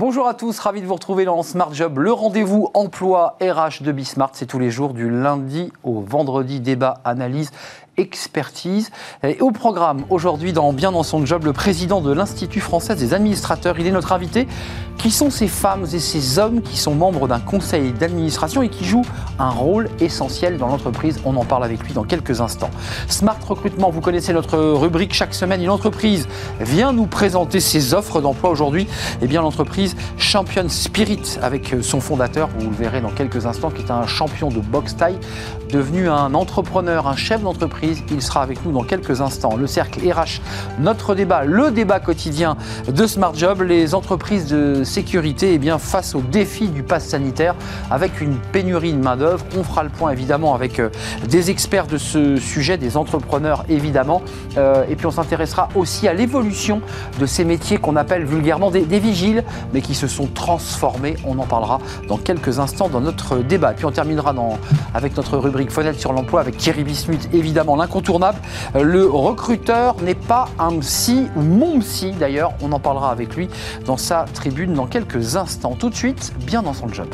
Bonjour à tous, ravi de vous retrouver dans Smart Job, le rendez-vous emploi RH de Bismart. C'est tous les jours du lundi au vendredi, débat, analyse expertise. Et au programme, aujourd'hui, dans Bien dans son job, le président de l'Institut français des administrateurs, il est notre invité. Qui sont ces femmes et ces hommes qui sont membres d'un conseil d'administration et qui jouent un rôle essentiel dans l'entreprise? On en parle avec lui dans quelques instants. Smart Recrutement, vous connaissez notre rubrique chaque semaine. Une entreprise vient nous présenter ses offres d'emploi aujourd'hui. Eh bien, l'entreprise Champion Spirit, avec son fondateur, vous le verrez dans quelques instants, qui est un champion de boxe taille, devenu un entrepreneur, un chef d'entreprise il sera avec nous dans quelques instants. Le cercle RH, notre débat, le débat quotidien de Smart Job, les entreprises de sécurité, eh bien, face au défi du pass sanitaire, avec une pénurie de main-d'œuvre. On fera le point évidemment avec euh, des experts de ce sujet, des entrepreneurs évidemment. Euh, et puis on s'intéressera aussi à l'évolution de ces métiers qu'on appelle vulgairement des, vigiles, mais qui se sont transformés. On en parlera dans quelques instants dans notre débat. Puis on terminera avec notre rubrique Fenêtre sur l'emploi avec Thierry Bismuth, évidemment l'incontournable. Euh, le recruteur n'est pas un psy, ou mon psy d'ailleurs, on en parlera avec lui dans sa tribune dans quelques instants. Tout de suite, bien dans son job.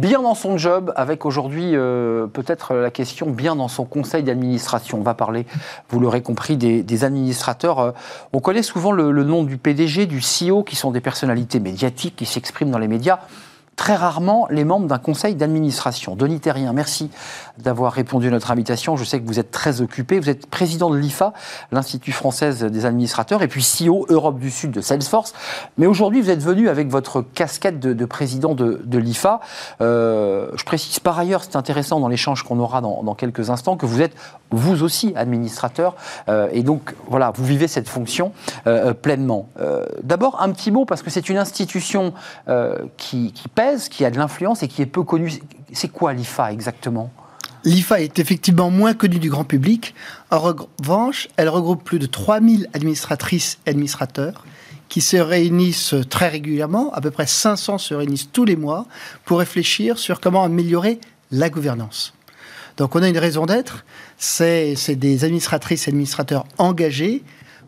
Bien dans son job, avec aujourd'hui euh, peut-être la question bien dans son conseil d'administration. On va parler, vous l'aurez compris, des, administrateurs. Euh, on connaît souvent le, le, nom du PDG, du CEO, qui sont des personnalités médiatiques qui s'expriment dans les médias très rarement les membres d'un conseil d'administration. Denis Terrien, merci d'avoir répondu à notre invitation. Je sais que vous êtes très occupé. Vous êtes président de l'IFA, l'Institut française des administrateurs, et puis CEO Europe du Sud de Salesforce. Mais aujourd'hui, vous êtes venu avec votre casquette de, président de, l'IFA. Euh, je précise par ailleurs, c'est intéressant dans l'échange qu'on aura dans, quelques instants, que vous êtes vous aussi administrateur. Euh, et donc, voilà, vous vivez cette fonction euh, pleinement. D'abord, un petit mot, parce que c'est une institution qui pèse qui a de l'influence et qui est peu connu. C'est quoi l'IFA exactement? L'IFA est effectivement moins connue du grand public. En revanche, elle regroupe plus de 3000 administratrices et administrateurs qui se réunissent très régulièrement, à peu près 500 se réunissent tous les mois pour réfléchir sur comment améliorer la gouvernance. Donc on a une raison d'être, c'est des administratrices et administrateurs engagés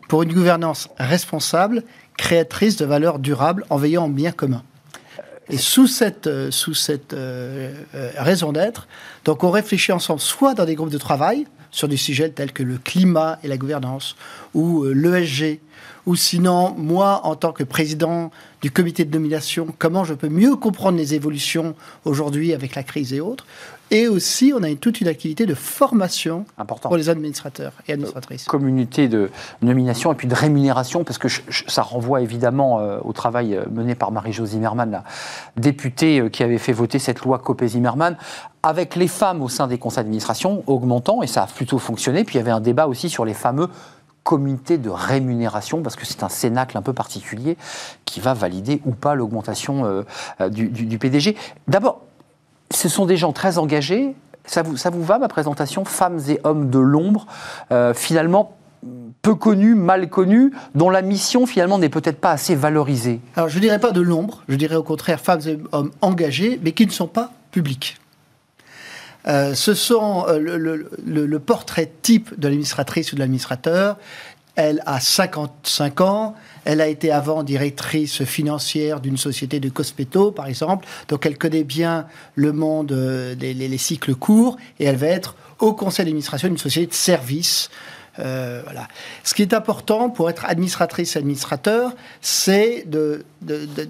pour une gouvernance responsable, créatrice de valeurs durables en veillant au bien commun. Et sous cette, euh, euh, euh, raison d'être, donc on réfléchit ensemble, soit dans des groupes de travail, sur des sujets tels que le climat et la gouvernance, ou l'ESG, ou sinon, moi, en tant que président du comité de nomination, comment je peux mieux comprendre les évolutions aujourd'hui avec la crise et autres, et aussi, on a toute une activité de formation pour les administrateurs et administratrices. Communauté de nomination et puis de rémunération, parce que ça renvoie évidemment euh, au travail euh, mené par Marie-Jo Zimmermann, la députée euh, qui avait fait voter cette loi Copé-Zimmermann, avec les femmes au sein des conseils d'administration augmentant, et ça a plutôt fonctionné. Puis il y avait un débat aussi sur les fameux comités de rémunération, parce que c'est un cénacle un peu particulier qui va valider ou pas l'augmentation du, du, PDG. D'abord, ce sont des gens très engagés. Ça vous, ça vous va, ma présentation Femmes et hommes de l'ombre, euh, finalement peu connus, mal connus, dont la mission finalement n'est peut-être pas assez valorisée? Alors je ne dirais pas de l'ombre, je dirais au contraire femmes et hommes engagés, mais qui ne sont pas publics. Euh, ce sont euh, le, le, portrait type de l'administratrice ou de l'administrateur. Elle a 55 ans, elle a été avant directrice financière d'une société de cosméto, par exemple. Donc elle connaît bien le monde euh, les, cycles courts et elle va être au conseil d'administration d'une société de service. Euh, voilà. Ce qui est important pour être administratrice administrateur, c'est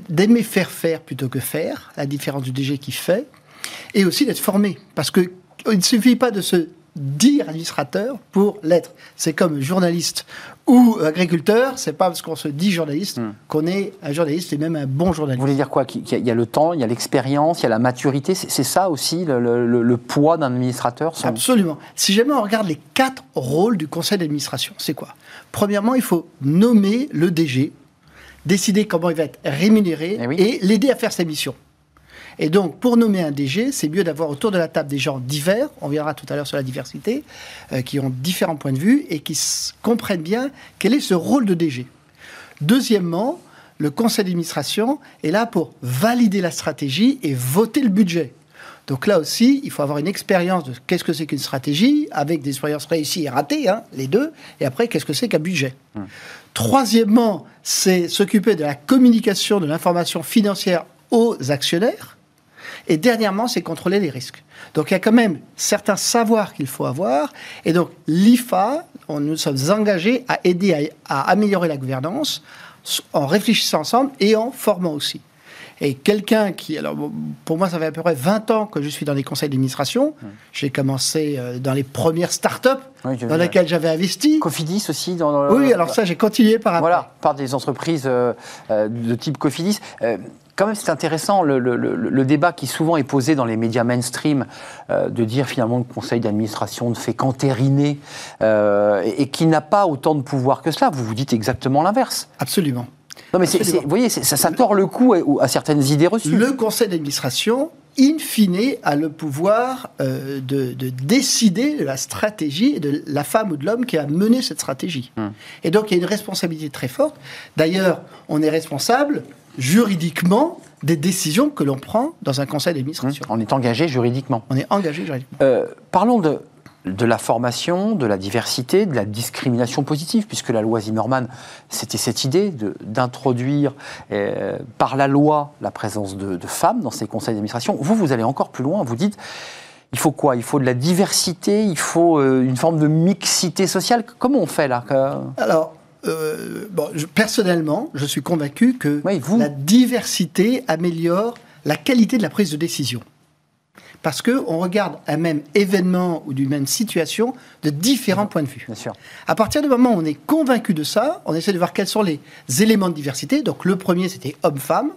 d'aimer faire faire plutôt que faire, la différence du DG qui fait, et aussi d'être formé. Parce qu'il ne suffit pas de se dire administrateur pour l'être. C'est comme journaliste ou agriculteur, c'est pas parce qu'on se dit journaliste hmm. qu'on est un journaliste et même un bon journaliste. Vous voulez dire quoi? Il y a le temps, il y a l'expérience, il y a la maturité. C'est ça aussi le, poids d'un administrateur Absolument. Si jamais on regarde les quatre rôles du conseil d'administration, c'est quoi? Premièrement, il faut nommer le DG, décider comment il va être rémunéré eh et l'aider à faire sa mission. Et donc, pour nommer un DG, c'est mieux d'avoir autour de la table des gens divers, on verra tout à l'heure sur la diversité, euh, qui ont différents points de vue et qui comprennent bien quel est ce rôle de DG. Deuxièmement, le conseil d'administration est là pour valider la stratégie et voter le budget. Donc là aussi, il faut avoir une expérience de qu'est-ce que c'est qu'une stratégie, avec des expériences réussies et ratées, hein, les deux, et après, qu'est-ce que c'est qu'un budget. Hum. Troisièmement, c'est s'occuper de la communication de l'information financière aux actionnaires. Et dernièrement, c'est contrôler les risques. Donc il y a quand même certains savoirs qu'il faut avoir. Et donc l'IFA, nous sommes engagés à aider à, améliorer la gouvernance en réfléchissant ensemble et en formant aussi. Et quelqu'un qui, alors pour moi, ça fait à peu près 20 ans que je suis dans les conseils d'administration. Mmh. J'ai commencé euh, dans les premières start-up dans lesquelles j'avais investi. Cofidis aussi dans Oui, alors ça, j'ai continué par après. Voilà, par des entreprises euh, euh, de type Cofidis quand même, c'est intéressant le, débat qui souvent est posé dans les médias mainstream de dire finalement le conseil d'administration ne fait qu'entériner et, qui n'a pas autant de pouvoir que cela. Vous vous dites exactement l'inverse. Absolument. Non, mais vous voyez, ça, ça, tord le cou à, certaines idées reçues. Le conseil d'administration, in fine, a le pouvoir euh, de, décider de la stratégie de la femme ou de l'homme qui a mené cette stratégie. Hmm. Et donc, il y a une responsabilité très forte. D'ailleurs, on est responsable juridiquement des décisions que l'on prend dans un conseil d'administration. Hmm. On est engagé juridiquement. On est engagé juridiquement. Euh, parlons de de la formation, de la diversité, de la discrimination positive, puisque la loi Zimmermann, c'était cette idée d'introduire euh, par la loi la présence de, femmes dans ces conseils d'administration. Vous, vous allez encore plus loin, vous dites, il faut quoi? Il faut de la diversité, il faut euh, une forme de mixité sociale? Comment on fait là Alors, euh, personnellement, je suis convaincu que la diversité améliore la qualité de la prise de décision parce qu'on regarde un même événement ou d'une même situation de différents points de vue. Bien sûr. À partir du moment où on est convaincu de ça, on essaie de voir quels sont les éléments de diversité. Donc le premier, c'était homme-femme.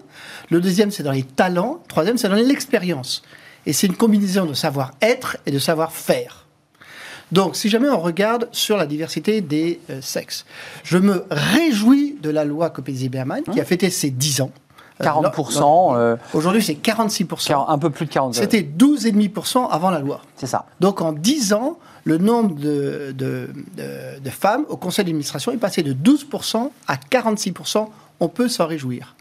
Le deuxième, c'est dans les talents. Le troisième, c'est dans l'expérience. Et c'est une combinaison de savoir-être et de savoir-faire. Donc, si jamais on regarde sur la diversité des euh, sexes, je me réjouis de la loi Copé-Zimmermann qui a fêté ses 10 ans. 40%. Euh, euh, Aujourd'hui, c'est 46%. Un peu plus de 40%. C'était 12,5% avant la loi. C'est ça. Donc en 10 ans, le nombre de, de, femmes au conseil d'administration est passé de 12% à 46%. On peut s'en réjouir.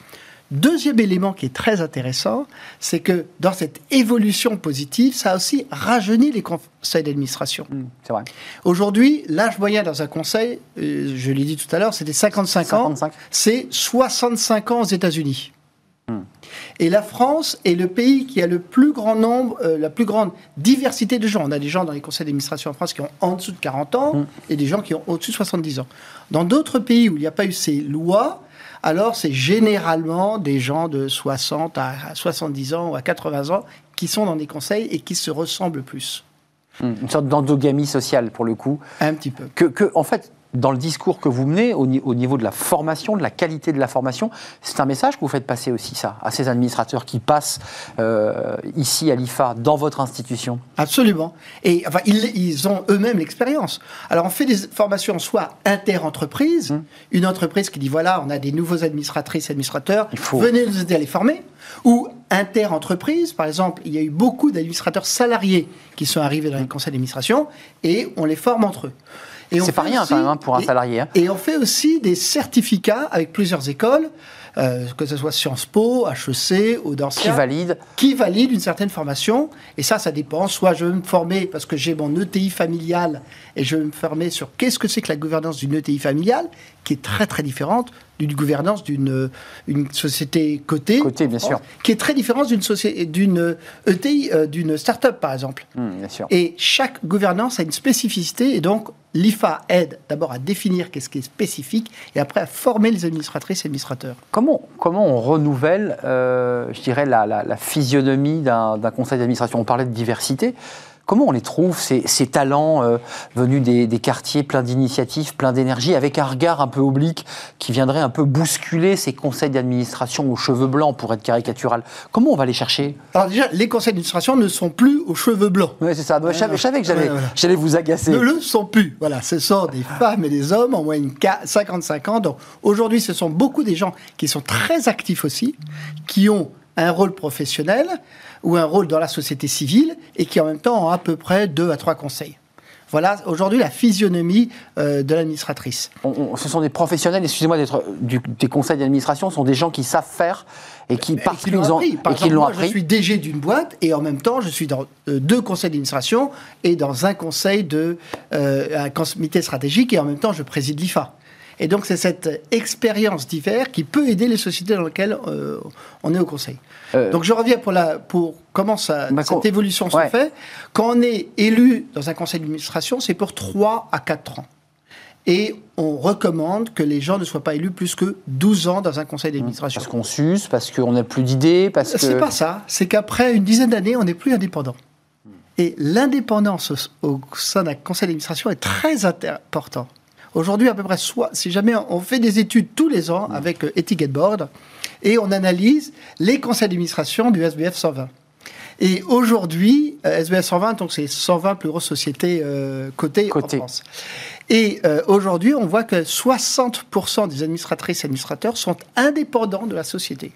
Deuxième élément qui est très intéressant, c'est que dans cette évolution positive, ça a aussi rajeuni les conseils d'administration. Mmh, c'est vrai. Aujourd'hui, l'âge moyen dans un conseil, euh, je l'ai dit tout à l'heure, c'était 55, 55, ans. C'est 65 ans aux États-Unis. Hmm. Et la France est le pays qui a le plus grand nombre, euh, la plus grande diversité de gens. On a des gens dans les conseils d'administration en France qui ont en dessous de 40 ans hmm. et des gens qui ont au-dessus de 70 ans. Dans d'autres pays où il n'y a pas eu ces lois, alors c'est généralement des gens de 60 à 70 ans ou à 80 ans qui sont dans des conseils et qui se ressemblent plus. Hmm. Une sorte d'endogamie sociale, pour le coup. Un petit peu. Que, que en fait, dans le discours que vous menez, au, niveau de la formation, de la qualité de la formation, c'est un message que vous faites passer aussi, ça, à ces administrateurs qui passent euh, ici à l'IFA, dans votre institution Absolument. Et enfin, ils, ont eux-mêmes l'expérience. Alors, on fait des formations soit inter-entreprises, hum. une entreprise qui dit voilà, on a des nouveaux administratrices, administrateurs, venez nous aider à les former, ou inter-entreprise, par exemple, il y a eu beaucoup d'administrateurs salariés qui sont arrivés dans les conseils d'administration et on les forme entre eux. C'est pas rien quand même hein, pour un salarié. Hein. Et on fait aussi des certificats avec plusieurs écoles, euh, que ce soit Sciences Po, HEC, Audencia. Qui valide Qui valide une certaine formation. Et ça, ça dépend. Soit je veux me former parce que j'ai mon ETI familial et je veux me former sur qu'est-ce que c'est que la gouvernance d'une ETI familiale, qui est très très différente d'une gouvernance d'une une société cotée, cotée bien sûr. qui est très différente d'une société d'une ETI euh, d'une start-up par exemple. Mmh, bien sûr. Et chaque gouvernance a une spécificité et donc l'IFA aide d'abord à définir qu'est-ce qui est spécifique et après à former les administratrices et administrateurs. Comment, comment on renouvelle, euh, je dirais, la, la physionomie d'un conseil d'administration? On parlait de diversité. Comment on les trouve, ces, talents euh, venus des, quartiers pleins d'initiatives, pleins d'énergie, avec un regard un peu oblique qui viendrait un peu bousculer ces conseils d'administration aux cheveux blancs, pour être caricatural Comment on va les chercher? Alors déjà, les conseils d'administration ne sont plus aux cheveux blancs. Oui, c'est ça. je, savais, que j'allais vous agacer. Ne le sont plus. Voilà, ce sont des femmes et des hommes en moyenne 55 ans. Donc aujourd'hui, ce sont beaucoup des gens qui sont très actifs aussi, qui ont un rôle professionnel ou un rôle dans la société civile et qui en même temps ont à peu près deux à trois conseils. Voilà aujourd'hui la physionomie euh, de l'administratrice. ce sont des professionnels, excusez-moi d'être des conseils d'administration, ce sont des gens qui savent faire et qui, parce qu'ils l'ont appris. Par exemple, moi, je suis DG d'une boîte et en même temps, je suis dans euh, deux conseils d'administration et dans un conseil de euh, un comité stratégique et en même temps, je préside l'IFA. Et donc, c'est cette expérience divers qui peut aider les sociétés dans lesquelles euh, on est au conseil. Euh, donc, je reviens pour, la, pour comment ça, cette évolution se fait. Quand on est élu dans un conseil d'administration, c'est pour 3 à 4 ans. Et on recommande que les gens ne soient pas élus plus que 12 ans dans un conseil d'administration. Parce qu'on s'use, parce qu'on n'a plus d'idées, parce que... C'est pas ça. C'est qu'après une dizaine d'années, on n'est plus indépendant. Et l'indépendance au sein d'un conseil d'administration est très important. Aujourd'hui, à peu près, soit, si jamais on fait des études tous les ans avec euh, Etiquette Board, et on analyse les conseils d'administration du SBF 120. Et aujourd'hui, euh, SBF 120, donc c'est 120 plus grosses sociétés euh, cotées en France. Et aujourd'hui, on voit que 60% des administratrices et administrateurs sont indépendants de la société.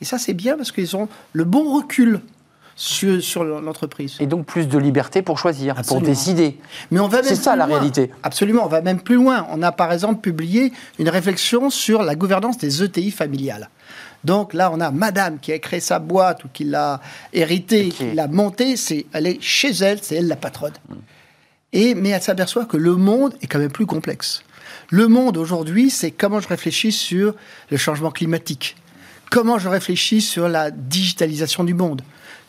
Et ça, c'est bien parce qu'ils ont le bon recul sur, l'entreprise. Et donc plus de liberté pour choisir, pour décider. Mais on va C'est ça la réalité. Absolument, on va même plus loin. On a par exemple publié une réflexion sur la gouvernance des ETI familiales. Donc là, on a madame qui a créé sa boîte ou qui l'a hérité, qui l'a montée, c'est, elle est chez elle, c'est elle la patronne. Et, mais elle s'aperçoit que le monde est quand même plus complexe. Le monde aujourd'hui, c'est comment je réfléchis sur le changement climatique, comment je réfléchis sur la digitalisation du monde,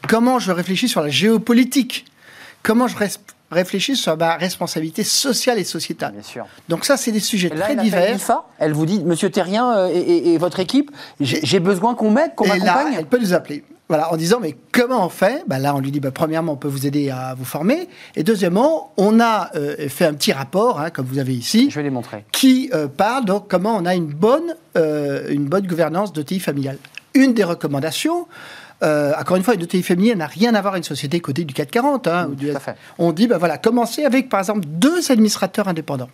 comment je réfléchis sur la géopolitique, comment je réfléchis sur ma responsabilité sociale et sociétale. Bien sûr. Donc ça, c'est des sujets très divers. elle vous dit, Monsieur Terrien euh, et, votre équipe, j'ai besoin qu'on m'aide, qu'on m'accompagne. Elle peut nous appeler. Voilà, en disant, mais comment on fait? Ben Là, on lui dit, ben, premièrement, on peut vous aider à vous former. Et deuxièmement, on a euh, fait un petit rapport, hein, comme vous avez ici. Je vais les montrer. Qui euh, parle donc comment on a une bonne, une bonne gouvernance de TI familiale. Une des recommandations, euh, encore une fois, une ETI féminine n'a rien à voir avec une société cotée du 440. Hein, On dit, ben voilà, commencez avec, par exemple, deux administrateurs indépendants.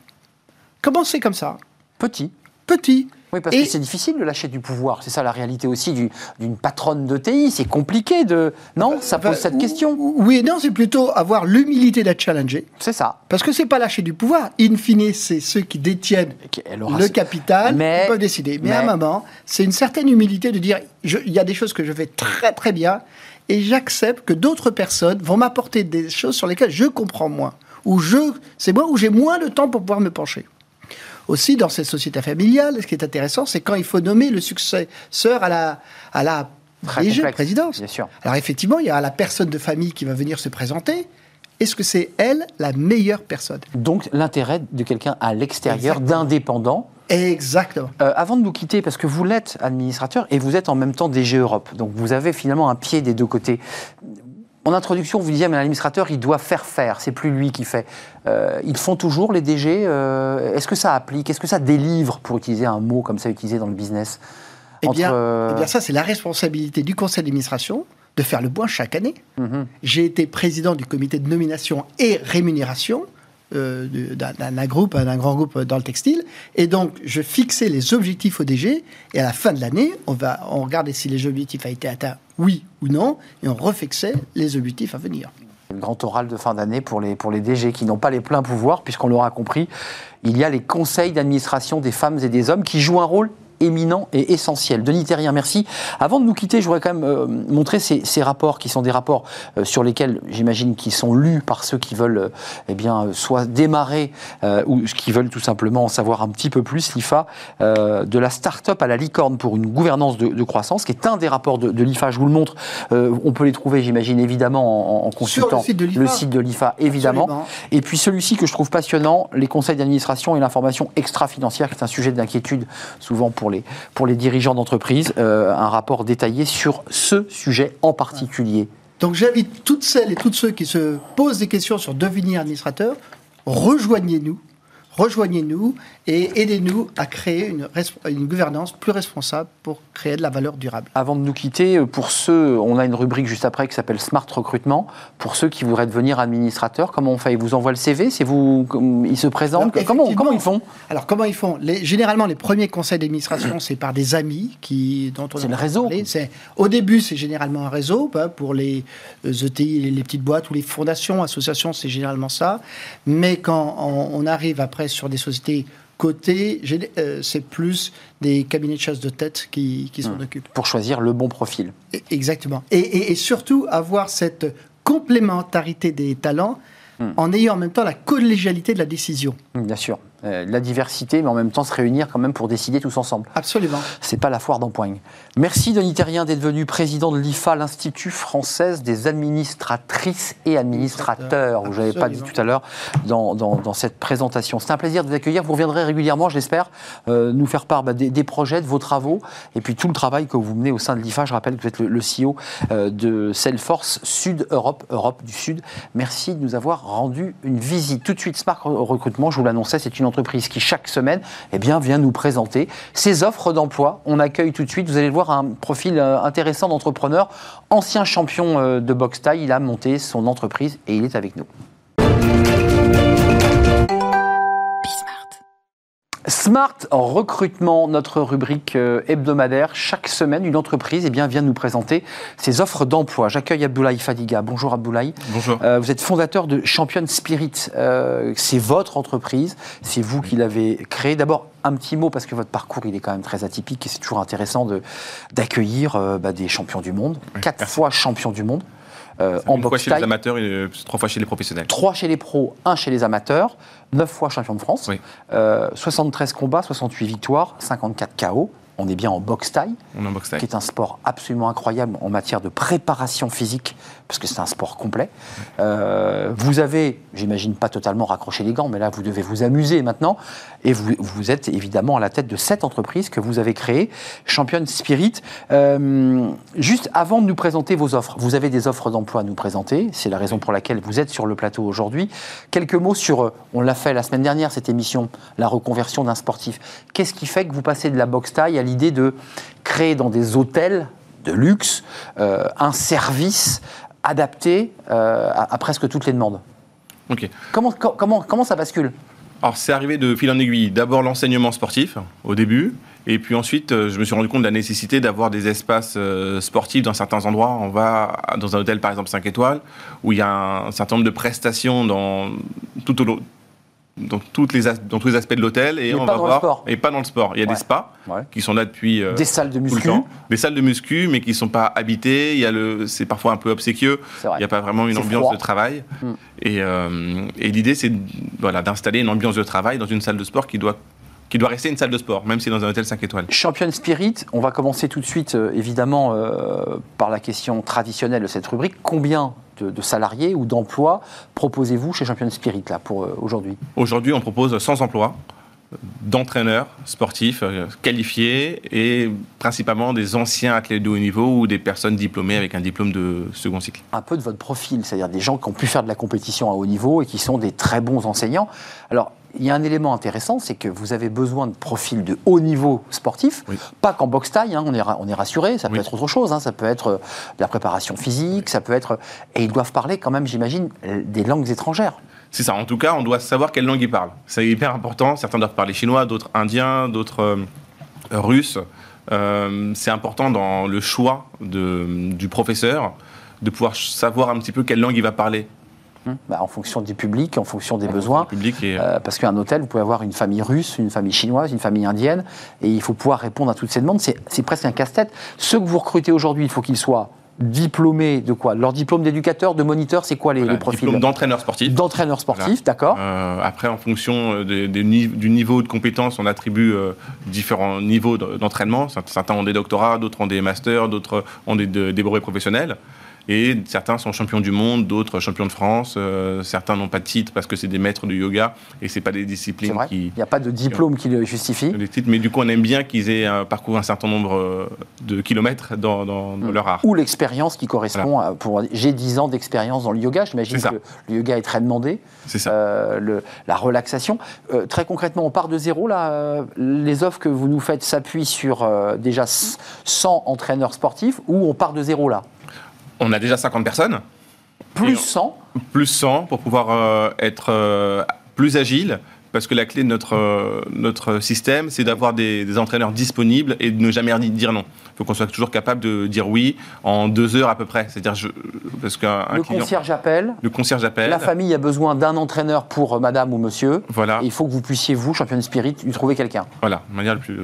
Commencez comme ça. Petit. Petit. Oui, parce que c'est difficile de lâcher du pouvoir. C'est ça la réalité aussi d'une patronne de TI. C'est compliqué de. Non, ça pose cette question. Oui et non, c'est plutôt avoir l'humilité d'être challengé. C'est ça. Parce que c'est pas lâcher du pouvoir. In fine, c'est ceux qui détiennent le capital mais, qui peuvent décider. Mais, à un moment, c'est une certaine humilité de dire il y a des choses que je fais très très bien et j'accepte que d'autres personnes vont m'apporter des choses sur lesquelles je comprends moins. Ou je, c'est moi où j'ai moins de temps pour pouvoir me pencher aussi dans cette société familiale, ce qui est intéressant, c'est quand il faut nommer le successeur à la, à la présidence. Bien sûr. Alors effectivement, il y a la personne de famille qui va venir se présenter. Est-ce que c'est elle la meilleure personne? Donc l'intérêt de quelqu'un à l'extérieur, d'indépendant. Exactement. Euh, avant de nous quitter, parce que vous l'êtes administrateur et vous êtes en même temps DG Europe, donc vous avez finalement un pied des deux côtés. En introduction, vous disiez, mais l'administrateur, il doit faire faire, c'est plus lui qui fait. Euh, ils font toujours, les DG euh, Est-ce que ça applique? Est-ce que ça délivre, pour utiliser un mot comme ça utilisé dans le business? Eh bien, euh, eh bien, ça, c'est la responsabilité du conseil d'administration de faire le point chaque année. Mhm. J'ai été président du comité de nomination et rémunération euh, d'un groupe, d'un grand groupe dans le textile. Et donc, je fixais les objectifs au DG. Et à la fin de l'année, on va on regardait si les objectifs ont été atteints, oui ou non, et on refixait les objectifs à venir. Le grand oral de fin d'année pour les, pour les DG qui n'ont pas les pleins pouvoirs, puisqu'on l'aura compris, il y a les conseils d'administration des femmes et des hommes qui jouent un rôle éminent et essentiel. Denis Terrien, merci. Avant de nous quitter, je voudrais quand même euh, montrer ces, rapports qui sont des rapports euh, sur lesquels j'imagine qu'ils sont lus par ceux qui veulent euh, eh bien, soit démarrer ou qui veulent tout simplement en savoir un petit peu plus. L'IFA, de la start-up à la licorne pour une gouvernance de, croissance, qui est un des rapports de, l'IFA. Je vous le montre. on peut les trouver, j'imagine, évidemment en, consultant le site de l'IFA, évidemment. Et puis celui-ci que je trouve passionnant, les conseils d'administration et l'information extra-financière, qui est un sujet d'inquiétude souvent pour pour les dirigeants d'entreprise, euh, un rapport détaillé sur ce sujet en particulier. Donc j'invite toutes celles et tous ceux qui se posent des questions sur devenir administrateur, rejoignez-nous, rejoignez-nous et aidez-nous à créer une, une, gouvernance plus responsable pour créer de la valeur durable. Avant de nous quitter, euh, pour ceux, on a une rubrique juste après qui s'appelle Smart Recrutement. Pour ceux qui voudraient devenir administrateurs, comment on fait? Ils vous envoient le CV C'est vous Ils se présentent comment, comment, ils font? Alors comment ils font? Les, Généralement, les premiers conseils d'administration, c'est par des amis qui dont on C'est le réseau. Au début, c'est généralement un réseau pour les ETI, euh, e les, petites boîtes ou les fondations, associations, c'est généralement ça. Mais quand on arrive après sur des sociétés cotées, euh, c'est plus des cabinets de chasse de tête qui, s'en hmm. occupent. Pour choisir le bon profil. exactement. Et, surtout avoir cette complémentarité des talents hmm. en ayant en même temps la collégialité de la décision. Bien sûr. Euh, la diversité, mais en même temps se réunir quand même pour décider tous ensemble. Absolument. C'est pas la foire d'empoigne. Merci Denis Terrien d'être venu président de l'IFA, l'Institut française des administratrices et administrateurs. Vous n'avez pas dit tout à l'heure dans, dans, cette présentation. C'est un plaisir de vous accueillir. Vous reviendrez régulièrement, je l'espère, euh, nous faire part bah, des, projets, de vos travaux et puis tout le travail que vous menez au sein de l'IFA. Je rappelle que vous êtes le, CEO euh, de Salesforce Sud Europe, Europe du Sud. Merci de nous avoir rendu une visite. Tout de suite, Smart Recrutement, je vous l'annonçais, c'est une entreprise qui, chaque semaine, eh vient nous présenter ses offres d'emploi. On accueille tout de suite, vous allez voir, un profil euh, intéressant d'entrepreneur. Ancien champion euh, de boxe taille, il a monté son entreprise et il est avec nous. Smart Recrutement, notre rubrique euh, hebdomadaire. Chaque semaine, une entreprise eh bien, vient nous présenter ses offres d'emploi. J'accueille Abdoulaye Fadiga. Bonjour Abdoulaye. Bonjour. Euh, vous êtes fondateur de Champion Spirit. Euh, c'est votre entreprise, c'est vous qui l'avez créée. D'abord, un petit mot, parce que votre parcours, il est quand même très atypique et c'est toujours intéressant d'accueillir bah, des champions du monde. Quatre fois champions du monde. Euh, en boxe fois chez les amateurs et trois fois chez les professionnels. Trois chez les pros, un chez les amateurs, neuf fois champion de France, 73 euh, combats, 68 victoires, 54 KO on est bien en boxe taille, qui est un sport absolument incroyable en matière de préparation physique, parce que c'est un sport complet. Euh, vous avez, j'imagine pas totalement raccroché les gants, mais là vous devez vous amuser maintenant, et vous, vous êtes évidemment à la tête de cette entreprise que vous avez créée, Champion Spirit. Euh, juste avant de nous présenter vos offres, vous avez des offres d'emploi à nous présenter, c'est la raison pour laquelle vous êtes sur le plateau aujourd'hui. Quelques mots sur, on l'a fait la semaine dernière cette émission, la reconversion d'un sportif. Qu'est-ce qui fait que vous passez de la boxe taille à l'idée de créer dans des hôtels de luxe euh, un service adapté euh, à, presque toutes les demandes? Ok. Comment, comment, comment ça bascule? Alors, c'est arrivé de fil en aiguille. D'abord l'enseignement sportif, au début. Et puis ensuite, euh, je me suis rendu compte de la nécessité d'avoir des espaces sportifs dans certains endroits. On va dans un hôtel, par exemple, 5 étoiles, où il y a un certain nombre de prestations dans, tout au dans, toutes les dans tous les aspects de l'hôtel et on va voir et pas dans le sport. Il y a des spas qui sont là depuis euh, des salles de muscu, des salles de muscu mais qui sont pas habitées. Il y a le, c'est parfois un peu obséquieux. Il n'y a pas vraiment une ambiance de travail. Mm. Et, euh, et l'idée c'est voilà d'installer une ambiance de travail dans une salle de sport qui doit qui doit rester une salle de sport, même si dans un hôtel 5 étoiles. Champion Spirit, on va commencer tout de suite, euh, évidemment, par la question traditionnelle de cette rubrique. Combien de, salariés ou d'emplois proposez-vous chez Champion Spirit là pour euh, aujourd'hui Aujourd'hui, on propose 100 emplois d'entraîneurs sportifs euh, qualifiés et principalement des anciens athlètes de haut niveau ou des personnes diplômées avec un diplôme de second cycle. Un peu de votre profil, c'est-à-dire des gens qui ont pu faire de la compétition à haut niveau et qui sont des très bons enseignants. Alors, il y a un élément intéressant, c'est que vous avez besoin de profils de haut niveau sportif, pas qu'en boxe taille, hein, on, est, on est rassuré, ça peut être autre chose, hein, ça peut être euh, de la préparation physique, ça peut être... Et ils doivent parler quand même, j'imagine, euh, des langues étrangères. C'est ça, en tout cas, on doit savoir quelle langue ils parlent. C'est hyper important, certains doivent parler chinois, d'autres indiens, d'autres euh, russes. c'est important dans le choix de, du professeur de pouvoir savoir un petit peu quelle langue il va parler. Hum. Bah, en fonction du public, en fonction des besoins. Euh, parce qu'un hôtel, vous pouvez avoir une famille russe, une famille chinoise, une famille indienne, et il faut pouvoir répondre à toutes ces demandes. C'est presque un casse-tête. Ceux que vous recrutez aujourd'hui, il faut qu'ils soient diplômés de quoi? Leur diplôme d'éducateur, de moniteur, c'est quoi les, profils Diplôme d'entraîneur sportif. D'entraîneur sportif, d'accord. Euh, après, en fonction euh, du niveau de compétence, on attribue différents niveaux d'entraînement. Certains ont des doctorats, d'autres ont des masters, d'autres ont des, des brevets professionnels. Et certains sont champions du monde, d'autres champions de France. euh, certains n'ont pas de titre parce que c'est des maîtres du yoga et c'est pas des disciplines vrai. qui Il n'y a pas de diplôme qui le justifie. les titres. Mais du coup, on aime bien qu'ils aient parcouru un certain nombre euh, de kilomètres dans, dans- dans Mm. leur art. Ou l'expérience qui correspond à. Pour, j'ai 10 ans d'expérience dans le yoga. J'imagine que le yoga est très demandé. C'est ça. Euh, le- la relaxation. Euh, très concrètement, on part de zéro. Là, les offres que vous nous faites s'appuient sur déjà 100 entraîneurs sportifs ou on part de zéro là? On a déjà 50 personnes, Plus Et- 100 plus 100 pour pouvoir euh, être euh, plus agile. Parce que la clé de notre, euh, notre système, c'est d'avoir des, des entraîneurs disponibles et de ne jamais di- dire non. Il faut qu'on soit toujours capable de dire oui en deux heures à peu près. C'est-à-dire, je- parce qu'un Le client- concierge appelle. le concierge appelle. La famille a besoin d'un entraîneur pour madame ou monsieur. Voilà, Et il faut que vous puissiez, vous, champion de spirit, lui trouver quelqu'un. voilà, de manière le plus.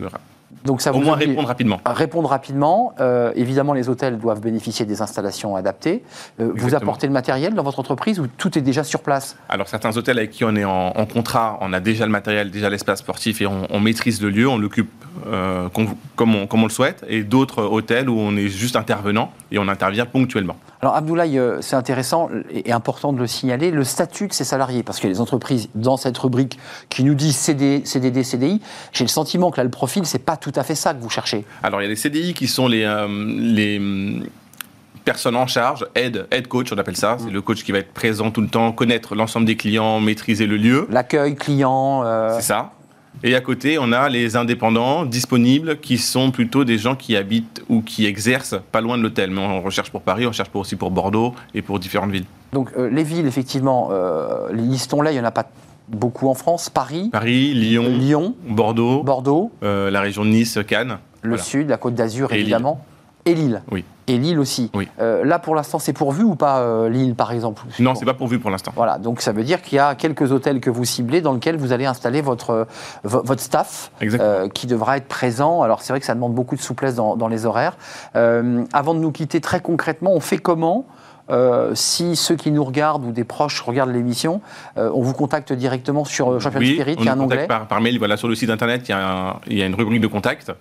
Donc ça Au vous moins répondre rapidement. Répondre rapidement. Euh, évidemment, les hôtels doivent bénéficier des installations adaptées. Euh, vous apportez le matériel dans votre entreprise ou tout est déjà sur place? Alors certains hôtels avec qui on est en, en contrat, on a déjà le matériel, déjà l'espace sportif et on, on maîtrise le lieu, on l'occupe euh, com- comme, on, comme on le souhaite. Et d'autres hôtels où on est juste intervenant et on intervient ponctuellement. Alors Abdoulaye, c'est intéressant et important de le signaler, le statut de ces salariés, parce que les entreprises, dans cette rubrique qui nous dit CD, CDD, CDI, j'ai le sentiment que là, le profil, c'est pas tout à fait ça que vous cherchez. Alors il y a les CDI qui sont les, euh, les hum, personnes en charge, aide, aide coach on appelle ça. C'est le coach qui va être présent tout le temps, connaître l'ensemble des clients, maîtriser le lieu. L'accueil client, euh, C'est ça. Et à côté, on a les indépendants disponibles qui sont plutôt des gens qui habitent ou qui exercent pas loin de l'hôtel. Mais on recherche pour Paris, on cherche pour- aussi pour Bordeaux et pour différentes villes. donc euh, les villes, effectivement, euh, les listons là, il n'y en a pas beaucoup en France. Paris, Paris, Lyon, Lyon, Bordeaux, Bordeaux, euh, la région de Nice, Cannes. le Voilà. Sud, la Côte d'Azur, Lille. évidemment. Et Lille. Oui. Et Lille aussi. Oui. Euh, là, pour l'instant, c'est pourvu ou pas, euh, Lille, par exemple? Non, c'est pas pourvu pour l'instant. Voilà, donc ça veut dire qu'il y a quelques hôtels que vous ciblez dans lesquels vous allez installer votre, vo- votre staff euh, qui devra être présent. Alors c'est vrai que ça demande beaucoup de souplesse dans, dans les horaires. Avant de nous quitter, très concrètement, on fait comment euh, si ceux qui nous regardent ou des proches regardent l'émission, euh, on vous contacte directement sur euh, Champion oui, Spirit, on il y a un onglet. par, par mail. Voilà, sur le site internet, il y, a un- il y a une rubrique de contact.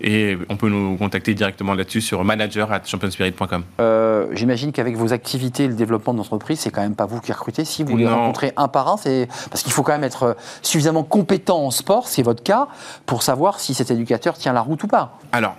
Et on peut nous contacter directement là-dessus sur manager at championspirit.com. Euh, J'imagine qu'avec vos activités et le développement de l'entreprise, c'est quand même pas vous qui recrutez. Si vous les Non. rencontrez un par un, c'est parce qu'il faut quand même être suffisamment compétent en sport, c'est votre cas, pour savoir si cet éducateur tient la route ou pas. Alors,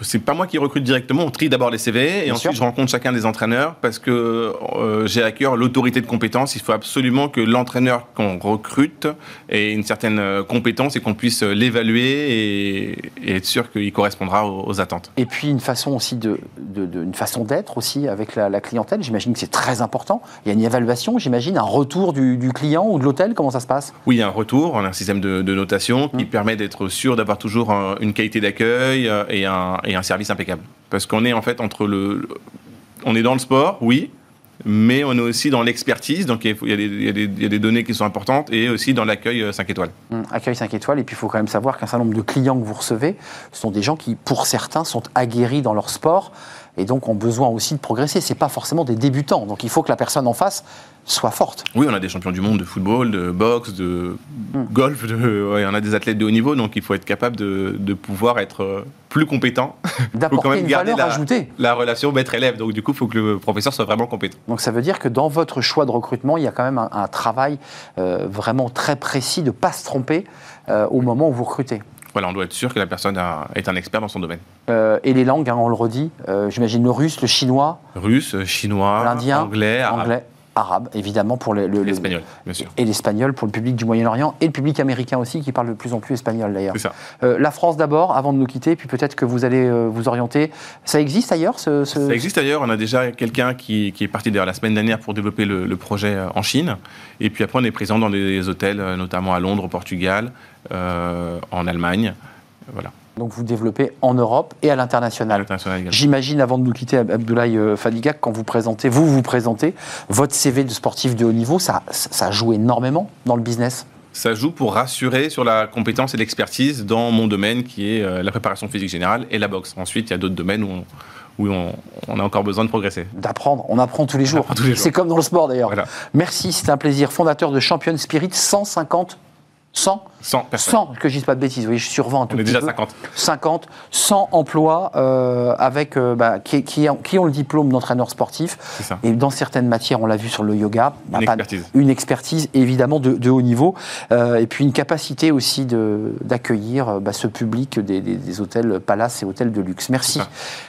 c'est pas moi qui recrute directement. On trie d'abord les CV et Bien ensuite sûr. je rencontre chacun des entraîneurs parce que euh, j'ai à cœur l'autorité de compétence. Il faut absolument que l'entraîneur qu'on recrute ait une certaine euh, compétence et qu'on puisse euh, l'évaluer et, et être sûr qu'il correspondra aux, aux attentes. Et puis une façon aussi de, de- de- une façon d'être aussi avec la, la clientèle. J'imagine que c'est très important. Il y a une évaluation, j'imagine, un retour du, du client ou de l'hôtel. Comment ça se passe? Oui, un retour, on a un système de, de notation qui Mm. permet d'être sûr d'avoir toujours un- une qualité d'accueil et un, et un service impeccable. Parce qu'on est en fait entre le, On est dans le sport, oui, mais on est aussi dans l'expertise, donc il y, a, des- données qui sont importantes, et aussi dans l'accueil euh, 5 étoiles. Hum, Accueil 5 étoiles. Et puis il faut quand même savoir qu'un certain nombre de clients que vous recevez ce sont des gens qui, pour certains, sont aguerris dans leur sport et donc ont besoin aussi de progresser. C'est pas forcément des débutants. Donc il faut que la personne en face soit forte. Oui, on a des champions du monde de football, de boxe, de Mm. golf, de, ouais, on a des athlètes de haut niveau, donc il faut être capable de, de pouvoir être euh, plus compétent. D'apporter même une garder valeur la- ajoutée. La relation maître-élève, donc du coup, il faut que le professeur soit vraiment compétent. Donc ça veut dire que dans votre choix de recrutement, il y a quand même un, un travail euh, vraiment très précis de ne pas se tromper euh, au moment où vous recrutez. Voilà, on doit être sûr que la personne a- est un expert dans son domaine. Euh, et les langues, hein, on le redit, j'imagine le russe, le chinois, Russe, chinois, L'indien, anglais, anglais, arabe, évidemment pour le, le- le- l'espagnol, bien sûr. et l'espagnol pour le public du Moyen-Orient et le public américain aussi qui parle de plus en plus espagnol d'ailleurs. C'est ça. Euh, la France d'abord, avant de nous quitter, puis peut-être que vous allez euh, vous orienter. Ça existe ailleurs ce, ce- Ça existe ailleurs. On a déjà quelqu'un qui, qui est parti d'ailleurs la semaine dernière pour développer le, le projet euh, en Chine. Et puis après, on est présent dans des hôtels, notamment à Londres, au Portugal, euh, en Allemagne. Voilà, Donc vous développez en Europe et à l'international. J'imagine, avant de nous quitter, Ab- Abdoulaye euh, Fadiga, quand vous présentez, vous vous présentez, votre CV de sportif de haut niveau, ça, ça joue énormément dans le business? Ça joue pour rassurer sur la compétence et l'expertise dans mon domaine qui est euh, la préparation physique générale et la boxe. Ensuite, il y a d'autres domaines où on, où on, on a encore besoin de progresser. D'apprendre, on apprend tous les jours. apprend tous les jours. C'est comme dans le sport d'ailleurs. Voilà. Merci, c'était un plaisir. Fondateur de Champion Spirit, 150 100 100 personnes. 100, que je dise pas de bêtises, oui, je survends On est déjà peu. 50. 50, 100 emplois euh, avec, euh, bah, qui, qui ont, qui ont le diplôme d'entraîneur sportif. Ça. Et dans certaines matières, on l'a vu sur le yoga, bah, Une pas- expertise. une expertise évidemment de, de haut niveau, euh, et puis une capacité aussi de- d'accueillir euh, bah, ce public des, des- des hôtels palaces et hôtels de luxe. Merci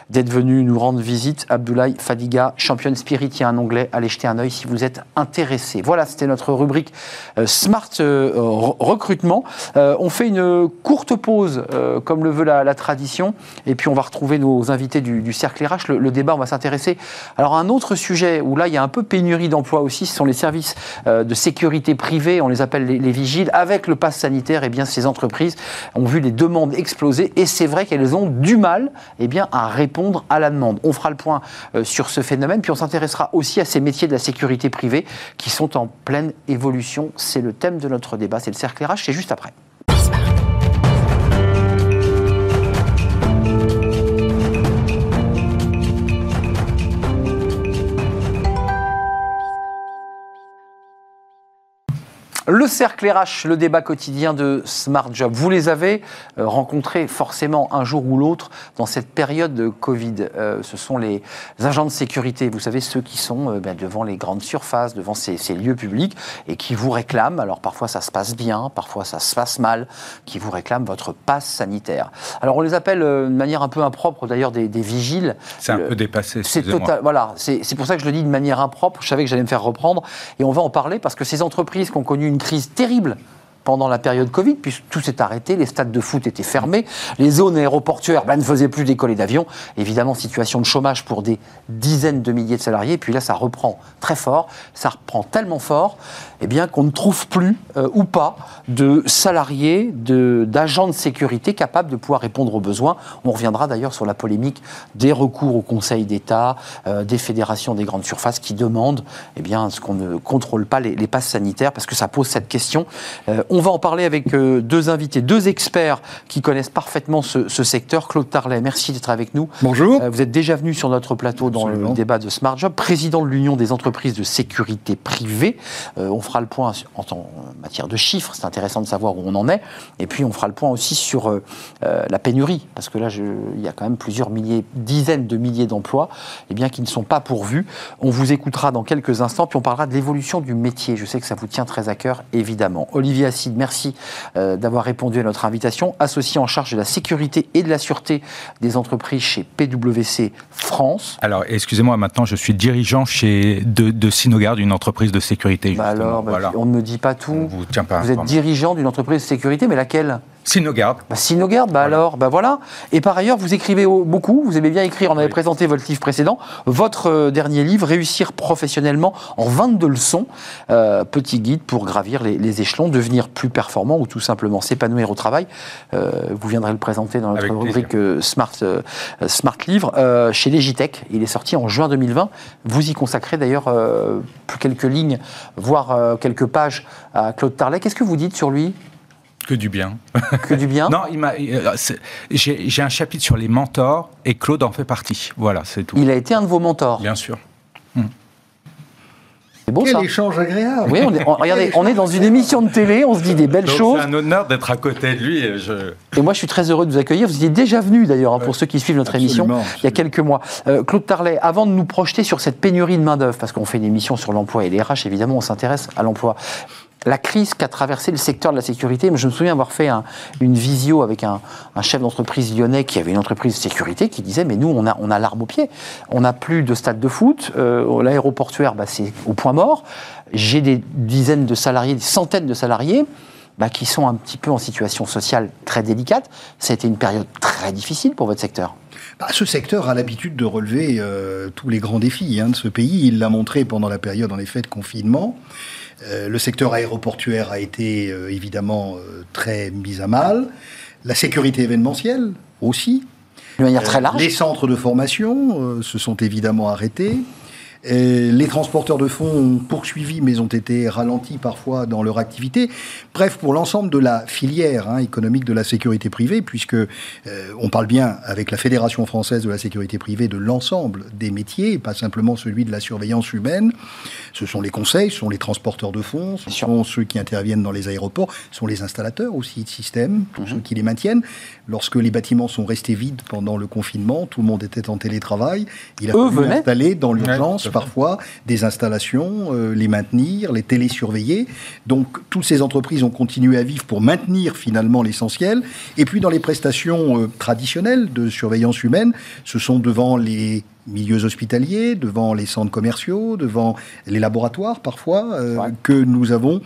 d'être venu nous rendre visite. Abdoulaye Fadiga, Champion Spirit, il y a un onglet, allez jeter un œil si vous êtes intéressé. Voilà, c'était notre rubrique euh, Smart euh, re- Recrutement. Euh, on fait une courte pause, euh, comme le veut la, tradition, et puis on va retrouver nos invités du, Cercle RH. Le, débat, on va s'intéresser. Alors, un autre sujet où là, il y a un peu pénurie d'emploi aussi, ce sont les services euh, de sécurité privée, on les appelle les, les vigiles. Avec le pass sanitaire, eh bien, ces entreprises ont vu les demandes exploser, et c'est vrai qu'elles ont du mal eh bien, à répondre à la demande. On fera le point sur ce phénomène, puis on s'intéressera aussi à ces métiers de la sécurité privée qui sont en pleine évolution. C'est le thème de notre débat, c'est le cercle RH, c'est juste après. Le cercle RH, le débat quotidien de Smart Job. Vous les avez euh, rencontrés forcément un jour ou l'autre dans cette période de Covid. Euh, ce sont les agents de sécurité, vous savez, ceux qui sont euh, ben, devant les grandes surfaces, devant ces, ces lieux publics et qui vous réclament, alors parfois ça se passe bien, parfois ça se passe mal, qui vous réclament votre passe sanitaire. Alors on les appelle euh, de manière un peu impropre d'ailleurs des, des vigiles. C'est un peu dépassé, c'est total. Voilà, c'est pour ça que je le dis de manière impropre. Je savais que j'allais me faire reprendre. Et on va en parler parce que ces entreprises qui ont connu une crise terrible pendant la période Covid, puisque tout s'est arrêté, les stades de foot étaient fermés, les zones aéroportuaires ben, ne faisaient plus décoller d'avions. Évidemment, situation de chômage pour des dizaines de milliers de salariés. Et puis là, ça reprend très fort. Ça reprend tellement fort eh bien, qu'on ne trouve plus euh, ou pas de salariés, d'agents de, sécurité capables de pouvoir répondre aux besoins. On reviendra d'ailleurs sur la polémique des recours au Conseil d'État, euh, des fédérations des grandes surfaces qui demandent eh bien, ce qu'on ne contrôle pas les, les passes sanitaires parce que ça pose cette question. Euh, on va en parler avec euh, deux invités, deux experts qui connaissent parfaitement ce, ce secteur. Claude Tarlet, merci d'être avec nous. Bonjour. Euh, Vous êtes déjà venu sur notre plateau dans Absolument. le débat de Smart Job, président de l'Union des entreprises de sécurité privée. Euh, on fera le point en, matière de chiffres, c'est intéressant de savoir où on en est. Et puis on fera le point aussi sur la pénurie, parce que là, je- il y a quand même plusieurs milliers, dizaines de milliers d'emplois eh bien, qui ne sont pas pourvus. On vous écoutera dans quelques instants, puis on parlera de l'évolution du métier. Je sais que ça vous tient très à cœur, évidemment. Olivier Merci euh, d'avoir répondu à notre invitation. Associé en charge de la sécurité et de la sûreté des entreprises chez PwC France. Alors, excusez-moi, maintenant, je suis dirigeant chez de, de Sinogard, une entreprise de sécurité. Bah alors, bah, voilà. on ne me dit pas On tout. vous tient pas Vous êtes dirigeant d'une entreprise de sécurité, mais laquelle? Sinogard. bah, Sinogard, bah alors, bah voilà. Et par ailleurs, vous écrivez au- beaucoup, vous aimez bien écrire, on avait Oui. présenté votre livre précédent, votre euh, dernier livre, Réussir professionnellement en 22 leçons, euh, petit guide pour gravir les, les échelons, devenir plus performant ou tout simplement s'épanouir au travail. Euh, vous viendrez le présenter dans notre Avec rubrique Smart, Smart Livre chez Legitech. Il est sorti en juin 2020. Vous y consacrez d'ailleurs quelques lignes, voire quelques pages à Claude Tarlet. Qu'est-ce que vous dites sur lui? Que du bien. Que du bien Non, euh, J'ai j'ai un chapitre sur les mentors et Claude en fait partie. Voilà, c'est tout. Il a été un de vos mentors. Bien sûr. C'est beau Quel ça. échange agréable. Oui, on est, on- regardez, on est dans une émission de télé, on se dit des belles Donc, choses. C'est un honneur d'être à côté de lui. et je... Et moi, je suis très heureux de vous accueillir. Vous étiez déjà venu d'ailleurs, hein, pour ceux qui suivent notre émission, Absolument, il y a quelques mois. Euh, Claude Tarlet, avant de nous projeter sur cette pénurie de main-d'œuvre, parce qu'on fait une émission sur l'emploi et les RH, évidemment, on s'intéresse à l'emploi. La crise qu'a traversé le secteur de la sécurité, je me souviens avoir fait un- une visio avec un, chef d'entreprise lyonnais qui avait une entreprise de sécurité qui disait Mais nous, on a, on a l'arme au pied. On n'a plus de stade de foot. euh, L'aéroportuaire, bah, c'est au point mort. J'ai des dizaines de salariés, des centaines de salariés bah, qui sont un petit peu en situation sociale très délicate. Ça a été une période très difficile pour votre secteur. Bah, ce secteur a l'habitude de relever euh, tous les grands défis hein, de ce pays. Il l'a montré pendant la période, en effet, de confinement. Euh, le secteur aéroportuaire a été euh, évidemment euh, très mis à mal. La sécurité événementielle aussi. De manière très large. Les centres de formation se sont évidemment arrêtés. Euh, les transporteurs de fonds ont poursuivi, mais ont été ralentis parfois dans leur activité. Bref, pour l'ensemble de la filière hein, économique de la sécurité privée, puisque euh, on parle bien avec la Fédération française de la sécurité privée de l'ensemble des métiers, pas simplement celui de la surveillance humaine. Ce sont les conseils, ce sont les transporteurs de fonds, ce sont ceux qui interviennent dans les aéroports, ce sont les installateurs aussi de systèmes, tous ceux qui les maintiennent. Lorsque les bâtiments sont restés vides pendant le confinement, tout le monde était en télétravail. Il a Eux fallu venaient installer dans l'urgence Ouais, parfois des installations, euh, les maintenir, les télésurveiller. Donc toutes ces entreprises ont continué à vivre pour maintenir finalement l'essentiel. Et puis dans les prestations euh, traditionnelles de surveillance humaine, ce sont devant les milieux hospitaliers, devant les centres commerciaux, devant les laboratoires parfois, euh, Ouais. que nous avons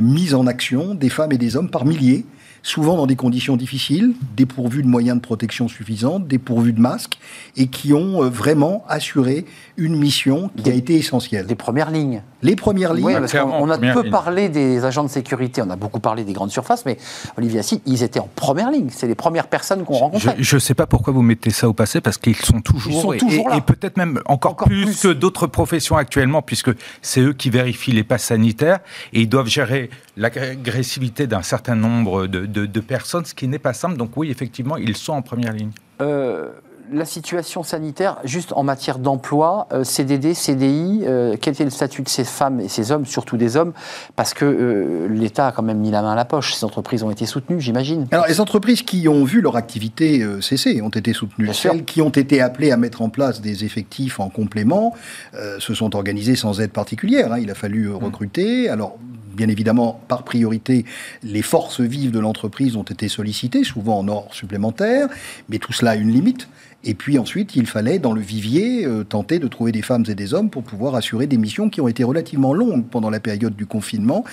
mis en action des femmes et des hommes par milliers souvent dans des conditions difficiles, dépourvus de moyens de protection suffisants, dépourvus de masques, et qui ont euh, vraiment assuré une mission qui a été essentielle. Des premières lignes. Les premières lignes, Oui, parce qu'on a première peu ligne. parlé des agents de sécurité, on a beaucoup parlé des grandes surfaces, mais Olivier Assis, ils étaient en première ligne. C'est les premières personnes qu'on rencontrait. Je ne sais pas pourquoi vous mettez ça au passé, parce qu'ils sont toujours, Ils sont et- toujours et, là. et peut-être même encore, Encore plus, plus. que d'autres professions actuellement, puisque c'est eux qui vérifient les passes sanitaires et ils doivent gérer l'agressivité d'un certain nombre de, de- de personnes, ce qui n'est pas simple. Donc oui, effectivement, ils sont en première ligne. Euh, la situation sanitaire, juste en matière d'emploi, euh, CDD, CDI, euh, quel était le statut de ces femmes et ces hommes, surtout des hommes? Parce que euh, l'État a quand même mis la main à la poche. Ces entreprises ont été soutenues, j'imagine. Alors, les entreprises qui ont vu leur activité cesser ont été soutenues. Bien sûr. Celles qui ont été appelées à mettre en place des effectifs en complément euh, se sont organisées sans aide particulière. hein. Il a fallu euh, recruter. Alors, bien évidemment, par priorité, les forces vives de l'entreprise ont été sollicitées, souvent en or supplémentaire, mais tout cela a une limite. Et puis ensuite, il fallait, dans le vivier, euh, tenter de trouver des femmes et des hommes pour pouvoir assurer des missions qui ont été relativement longues pendant la période du confinement,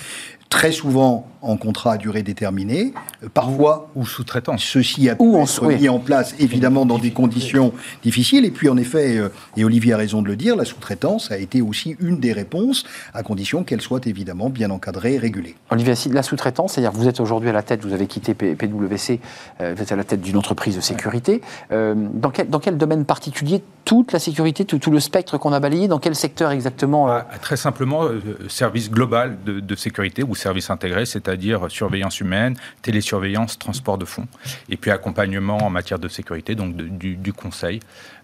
très souvent en contrat à durée déterminée, euh, parfois Ou sous-traitance. Ceci a pu Ou être oui. mis en place évidemment dans des conditions difficiles. Et puis en effet, euh, et Olivier a raison de le dire, la sous-traitance a été aussi une des réponses, à condition qu'elle soit évidemment bien encadrée et régulée. Olivier Assis, la sous-traitance, c'est-à-dire que vous êtes aujourd'hui à la tête, vous avez quitté PwC, euh, vous êtes à la tête d'une entreprise de sécurité. Euh, dans, quel, dans quel domaine particulier toute la sécurité, tout, tout le spectre qu'on a balayé, dans quel secteur exactement euh, Ah, Très simplement, euh, service global de, de sécurité ou service intégré, c'est-à-dire surveillance humaine, télésurveillance, transport de fonds, et puis accompagnement en matière de sécurité, donc de- du, du conseil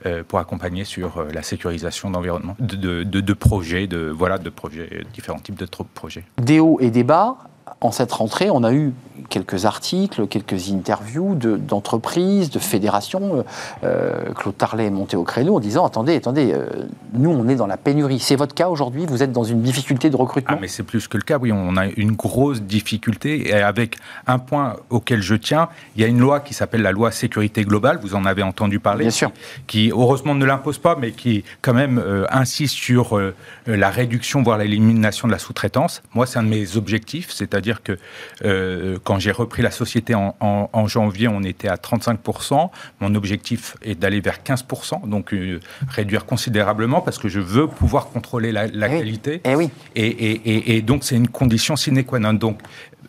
euh, pour accompagner sur euh, la sécurisation d'environnement, de, projets, de voilà, de projets, différents types de projets. des hauts et des bas. En cette rentrée, on a eu quelques articles, quelques interviews de- d'entreprises, de, fédérations. Euh, euh, Claude Tarlet est monté au créneau en disant Attendez, attendez, euh, nous, on est dans la pénurie. C'est votre cas aujourd'hui Vous êtes dans une difficulté de Ah, recrutement mais c'est plus que le cas, oui. On a une grosse difficulté. Et avec un point auquel je tiens, il y a une loi qui s'appelle la loi sécurité globale. Vous en avez entendu parler. Bien sûr. Qui, heureusement, ne l'impose pas, mais qui, quand même, euh, insiste sur la réduction, voire l'élimination de la sous-traitance. Moi, c'est un de mes objectifs. C'est-à-dire que euh, quand j'ai repris la société en, en- en janvier, on était à 35%. Mon objectif est d'aller vers 15%. Donc, euh, réduire considérablement parce que je veux pouvoir contrôler la, la Eh oui. qualité. Eh oui. Et, et- et- donc, c'est une condition sine qua non. Donc,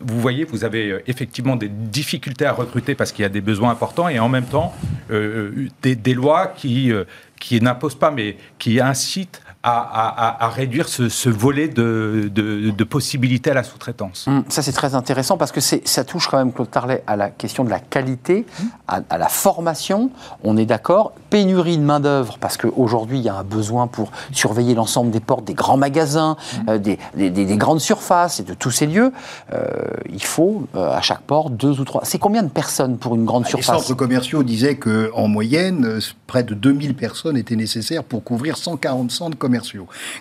vous voyez, vous avez euh, effectivement des difficultés à recruter parce qu'il y a des besoins importants et en même temps, euh, des, des lois qui, euh, qui n'imposent pas, mais qui incitent à, à- à- à réduire ce, ce volet de, de- de possibilités à la sous-traitance. Hum, Ça, c'est très intéressant parce que ça touche quand même, Claude Tarlet, à la question de la qualité, à, à la formation. On est d'accord. Pénurie de main-d'œuvre parce qu'aujourd'hui, il y a un besoin pour surveiller l'ensemble des portes des grands magasins, euh, des, des- des- des grandes surfaces et de tous ces lieux. Euh, il faut euh, à chaque porte deux ou trois. C'est combien de personnes pour une grande Les surface? centres commerciaux disaient qu'en moyenne, près de 2000 personnes étaient nécessaires pour couvrir 140 centres commerciaux.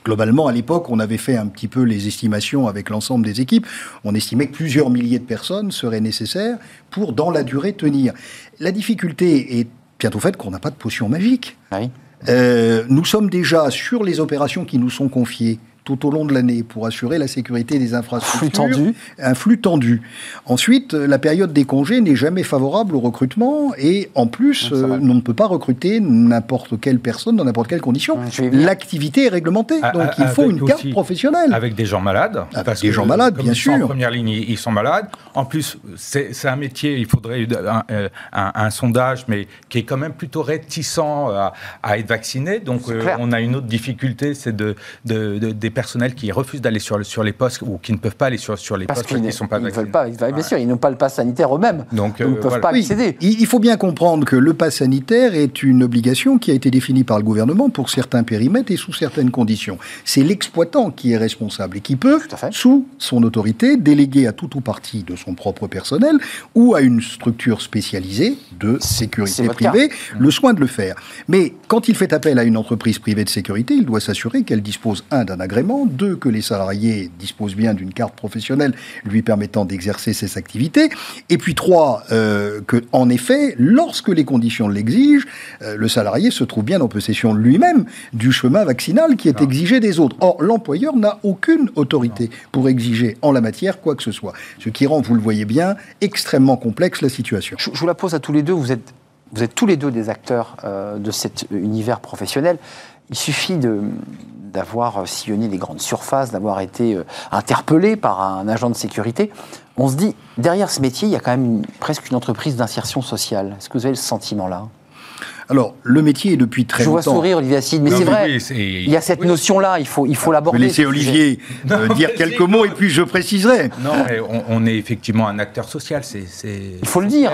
Globalement, à l'époque, on avait fait un petit peu les estimations avec l'ensemble des équipes. On estimait que plusieurs milliers de personnes seraient nécessaires pour, dans la durée, tenir. La difficulté est bientôt faite qu'on n'a pas de potion magique. Oui. Euh, nous sommes déjà sur les opérations qui nous sont confiées tout au long de l'année pour assurer la sécurité des infrastructures. Flux tendu. Un flux tendu. Ensuite, la période des congés n'est jamais favorable au recrutement et en plus, vrai. euh, on ne peut pas recruter n'importe quelle personne dans n'importe quelle condition. L'activité est réglementée, A- donc a- il faut une carte professionnelle. Avec des gens malades. Avec parce des que, gens malades, comme bien ils sont sûr. En première ligne, ils sont malades. En plus, c'est un métier, il faudrait un, euh, un- un sondage, mais qui est quand même plutôt réticent à, à être vacciné. Donc, euh, on a une autre difficulté, c'est de, de- de- des personnels qui refusent d'aller sur, le- sur les postes ou qui ne peuvent pas aller sur, sur les Parce postes parce ne sont pas ils vaccinés. veulent pas, ils- bien sûr, ils n'ont pas le pass sanitaire eux-mêmes. Donc, Ils euh, ne peuvent voilà. pas accéder. il il faut bien comprendre que le pass sanitaire est une obligation qui a été définie par le gouvernement pour certains périmètres et sous certaines conditions. C'est l'exploitant qui est responsable et qui peut, sous son autorité, déléguer à tout ou partie de son propre personnel ou à une structure spécialisée de sécurité privée le soin de le faire. Mais quand il fait appel à une entreprise privée de sécurité, il doit s'assurer qu'elle dispose, un, d'un agrément, deux, que les salariés disposent bien d'une carte professionnelle lui permettant d'exercer ses activités, et puis trois, euh, que, en effet, lorsque les conditions l'exigent, euh, le salarié se trouve bien en possession lui-même du chemin vaccinal qui est Non. exigé des autres. Or, l'employeur n'a aucune autorité pour exiger en la matière quoi que ce soit, ce qui rend, vous le voyez bien, extrêmement complexe la situation. Je, je vous la pose à tous les deux. Vous êtes, vous êtes tous les deux des acteurs euh, de cet univers professionnel. Il suffit d'avoir sillonné les grandes surfaces, d'avoir été euh, interpellé par un agent de sécurité. On se dit, derrière ce métier, il y a quand même presque une entreprise d'insertion sociale. Est-ce que vous avez le sentiment-là? Alors, le métier est depuis très Je vois longtemps... sourire Olivier Assine, mais c'est vrai. oui, il y a cette oui. notion-là, il faut, il faut Je vais l'aborder. laisser. Olivier euh, Non, dire quelques mots et puis je préciserai. Non, mais on, on est effectivement un acteur social. C'est, Il faut le dire.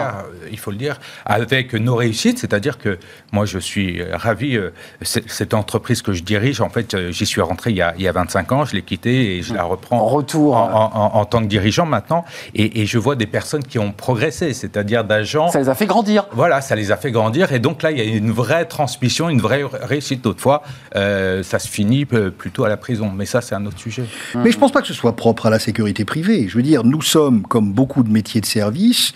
Il faut le dire. Avec nos réussites, c'est-à-dire que moi, je suis euh, ravi. euh, Cette entreprise que je dirige, en fait, euh, j'y suis rentré il y, a, il y a 25 ans. Je l'ai quittée et je la reprends En retour, en, euh. en- en- en tant que dirigeant maintenant. Et, et je vois des personnes qui ont progressé, c'est-à-dire d'agents. Ça les a fait grandir. Voilà, ça les a fait grandir et donc là, il y a une vraie transmission, une vraie réussite. Autrefois, euh, ça se finit plutôt à la prison, mais ça, c'est un autre sujet. Mais je ne pense pas que ce soit propre à la sécurité privée. Je veux dire, nous sommes, comme beaucoup de métiers de service,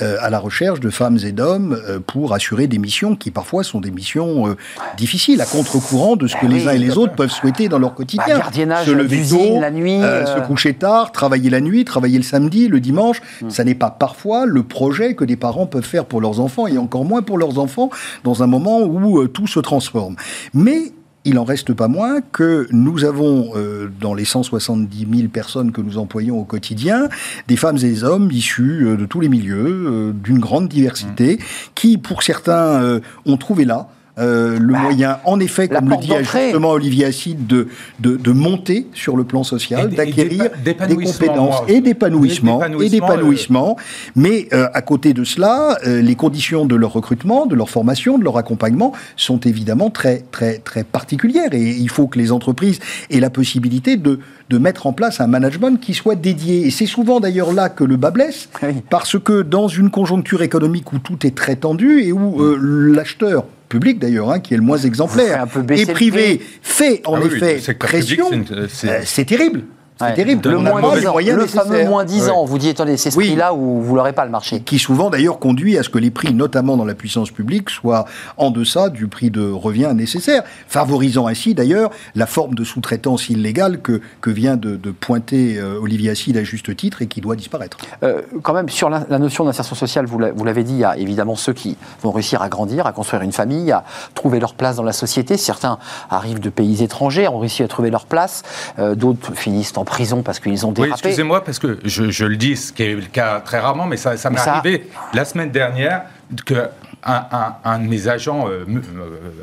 euh, à la recherche de femmes et d'hommes euh, pour assurer des missions qui parfois sont des missions euh, difficiles, à contre-courant de ce que Ben les oui. uns et les autres peuvent souhaiter dans leur quotidien. Bah, gardiennage se lever tôt, la nuit, euh, euh. se coucher tard, travailler la nuit, travailler le samedi, le dimanche. Hmm. Ça n'est pas parfois le projet que des parents peuvent faire pour leurs enfants et encore moins pour leurs enfants dans un moment où euh, tout se transforme. Mais il en reste pas moins que nous avons, euh, dans les 170 000 personnes que nous employons au quotidien, des femmes et des hommes issus euh, de tous les milieux, euh, d'une grande diversité, qui, pour certains, ont trouvé là euh, le Bah, moyen, en effet, comme le dit justement Olivier Asside, de, de, de monter sur le plan social, d'acquérir des compétences moi. et d'épanouissement, et D'épanouissement, d'épanouissement. Mais euh, à côté de cela, euh, les conditions de leur recrutement, de leur formation, de leur accompagnement sont évidemment très, très, très particulières. Et il faut que les entreprises aient la possibilité de, de mettre en place un management qui soit dédié. Et c'est souvent d'ailleurs là que le bas blesse, Oui. parce que dans une conjoncture économique où tout est très tendu et où euh, l'acheteur public d'ailleurs, hein, qui est le moins exemplaire, un peu baisser et privé fait en Ah oui, effet pression, c'est euh, c'est terrible. C'est terrible. Le moins pas 10 les ans, le fameux moins 10 ans. Vous dites, attendez, c'est ce Oui. prix-là où vous l'aurez pas le marché? qui souvent d'ailleurs conduit à ce que les prix, notamment dans la puissance publique, soient en deçà du prix de revient nécessaire, favorisant ainsi d'ailleurs la forme de sous-traitance illégale que, que vient de, de pointer euh, Olivier Asside à juste titre et qui doit disparaître. Euh, quand même, sur la, la notion d'insertion sociale, vous l'avez dit, il y a évidemment ceux qui vont réussir à grandir, à construire une famille, à trouver leur place dans la société. Certains arrivent de pays étrangers, ont réussi à trouver leur place. Euh, D'autres finissent en prison parce qu'ils ont Oui, dérapé. excusez-moi, parce que je, je le dis, ce qui est le cas très rarement, mais ça, ça m'est ça- arrivé la semaine dernière que un, un- un de mes agents euh, euh,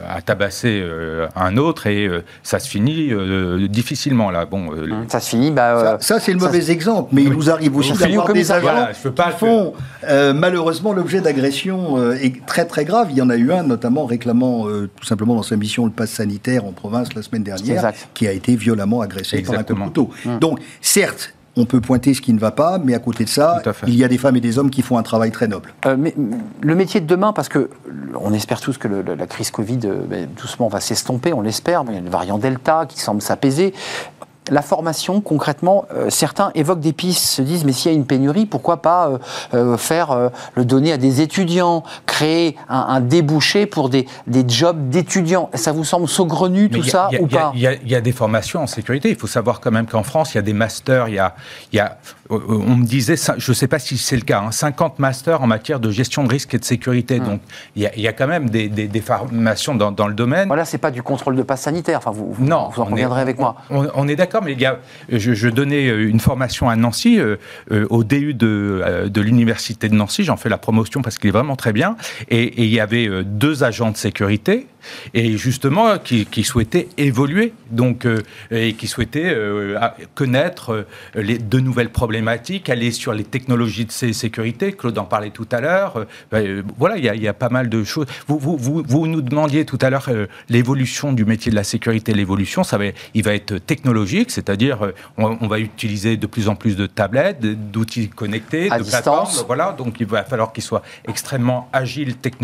a tabassé euh, un autre et euh, ça se finit euh, difficilement là. Bon, ça se finit. Bah, euh, Ça, ça, c'est le mauvais exemple, mais il nous arrive aussi d'avoir des agents Voilà, je peux pas qui font euh, malheureusement l'objet d'agressions euh, très très graves. Il y en a eu un notamment réclamant euh, tout simplement dans sa mission le pass sanitaire en province la semaine dernière, qui a été violemment agressé Exactement. par un coup de couteau. Donc certes, on peut pointer ce qui ne va pas, mais à côté de ça, il y a des femmes et des hommes qui font un travail très noble. Euh, mais le métier de demain, parce que on espère tous que le- la crise Covid euh, ben, doucement va s'estomper, on l'espère, mais il y a le variant Delta qui semble s'apaiser. La formation, concrètement, euh, certains évoquent des pistes, se disent, mais s'il y a une pénurie, pourquoi pas euh, euh, faire le donner à des étudiants, créer un, débouché pour des, des jobs d'étudiants Ça vous semble saugrenu tout ça ou pas? Il y, a des formations en sécurité. Il faut savoir quand même qu'en France, il y a des masters, il y a, y a on me disait, je ne sais pas si c'est le cas, 50 hein, masters en matière de gestion de risque et de sécurité. Hmm. Donc il y, a, quand même des, des, formations dans, dans, le domaine. Voilà, c'est pas du contrôle de passe sanitaire. Enfin, vous, non, vous en conviendrez avec moi. On, est d'accord, mais il y a, je, donnais euh, une formation à Nancy, euh, euh, au DU de, l'université de Nancy. J'en fais la promotion parce qu'il est vraiment très bien. Et il y avait deux agents de sécurité et justement qui, souhaitait évoluer, donc euh, et qui souhaitait euh, connaître euh, les, de nouvelles problématiques, aller sur les technologies de sécurité. Claude en parlait tout à l'heure. Ben, voilà, il y, a pas mal de choses. Vous, vous, vous, nous demandiez tout à l'heure l'évolution du métier de la sécurité. L'évolution, ça va, il va être technologique, c'est-à-dire on, va utiliser de plus en plus de tablettes, d'outils connectés, de plateformes. Voilà, donc il va falloir qu'il soit extrêmement agile technologiquement.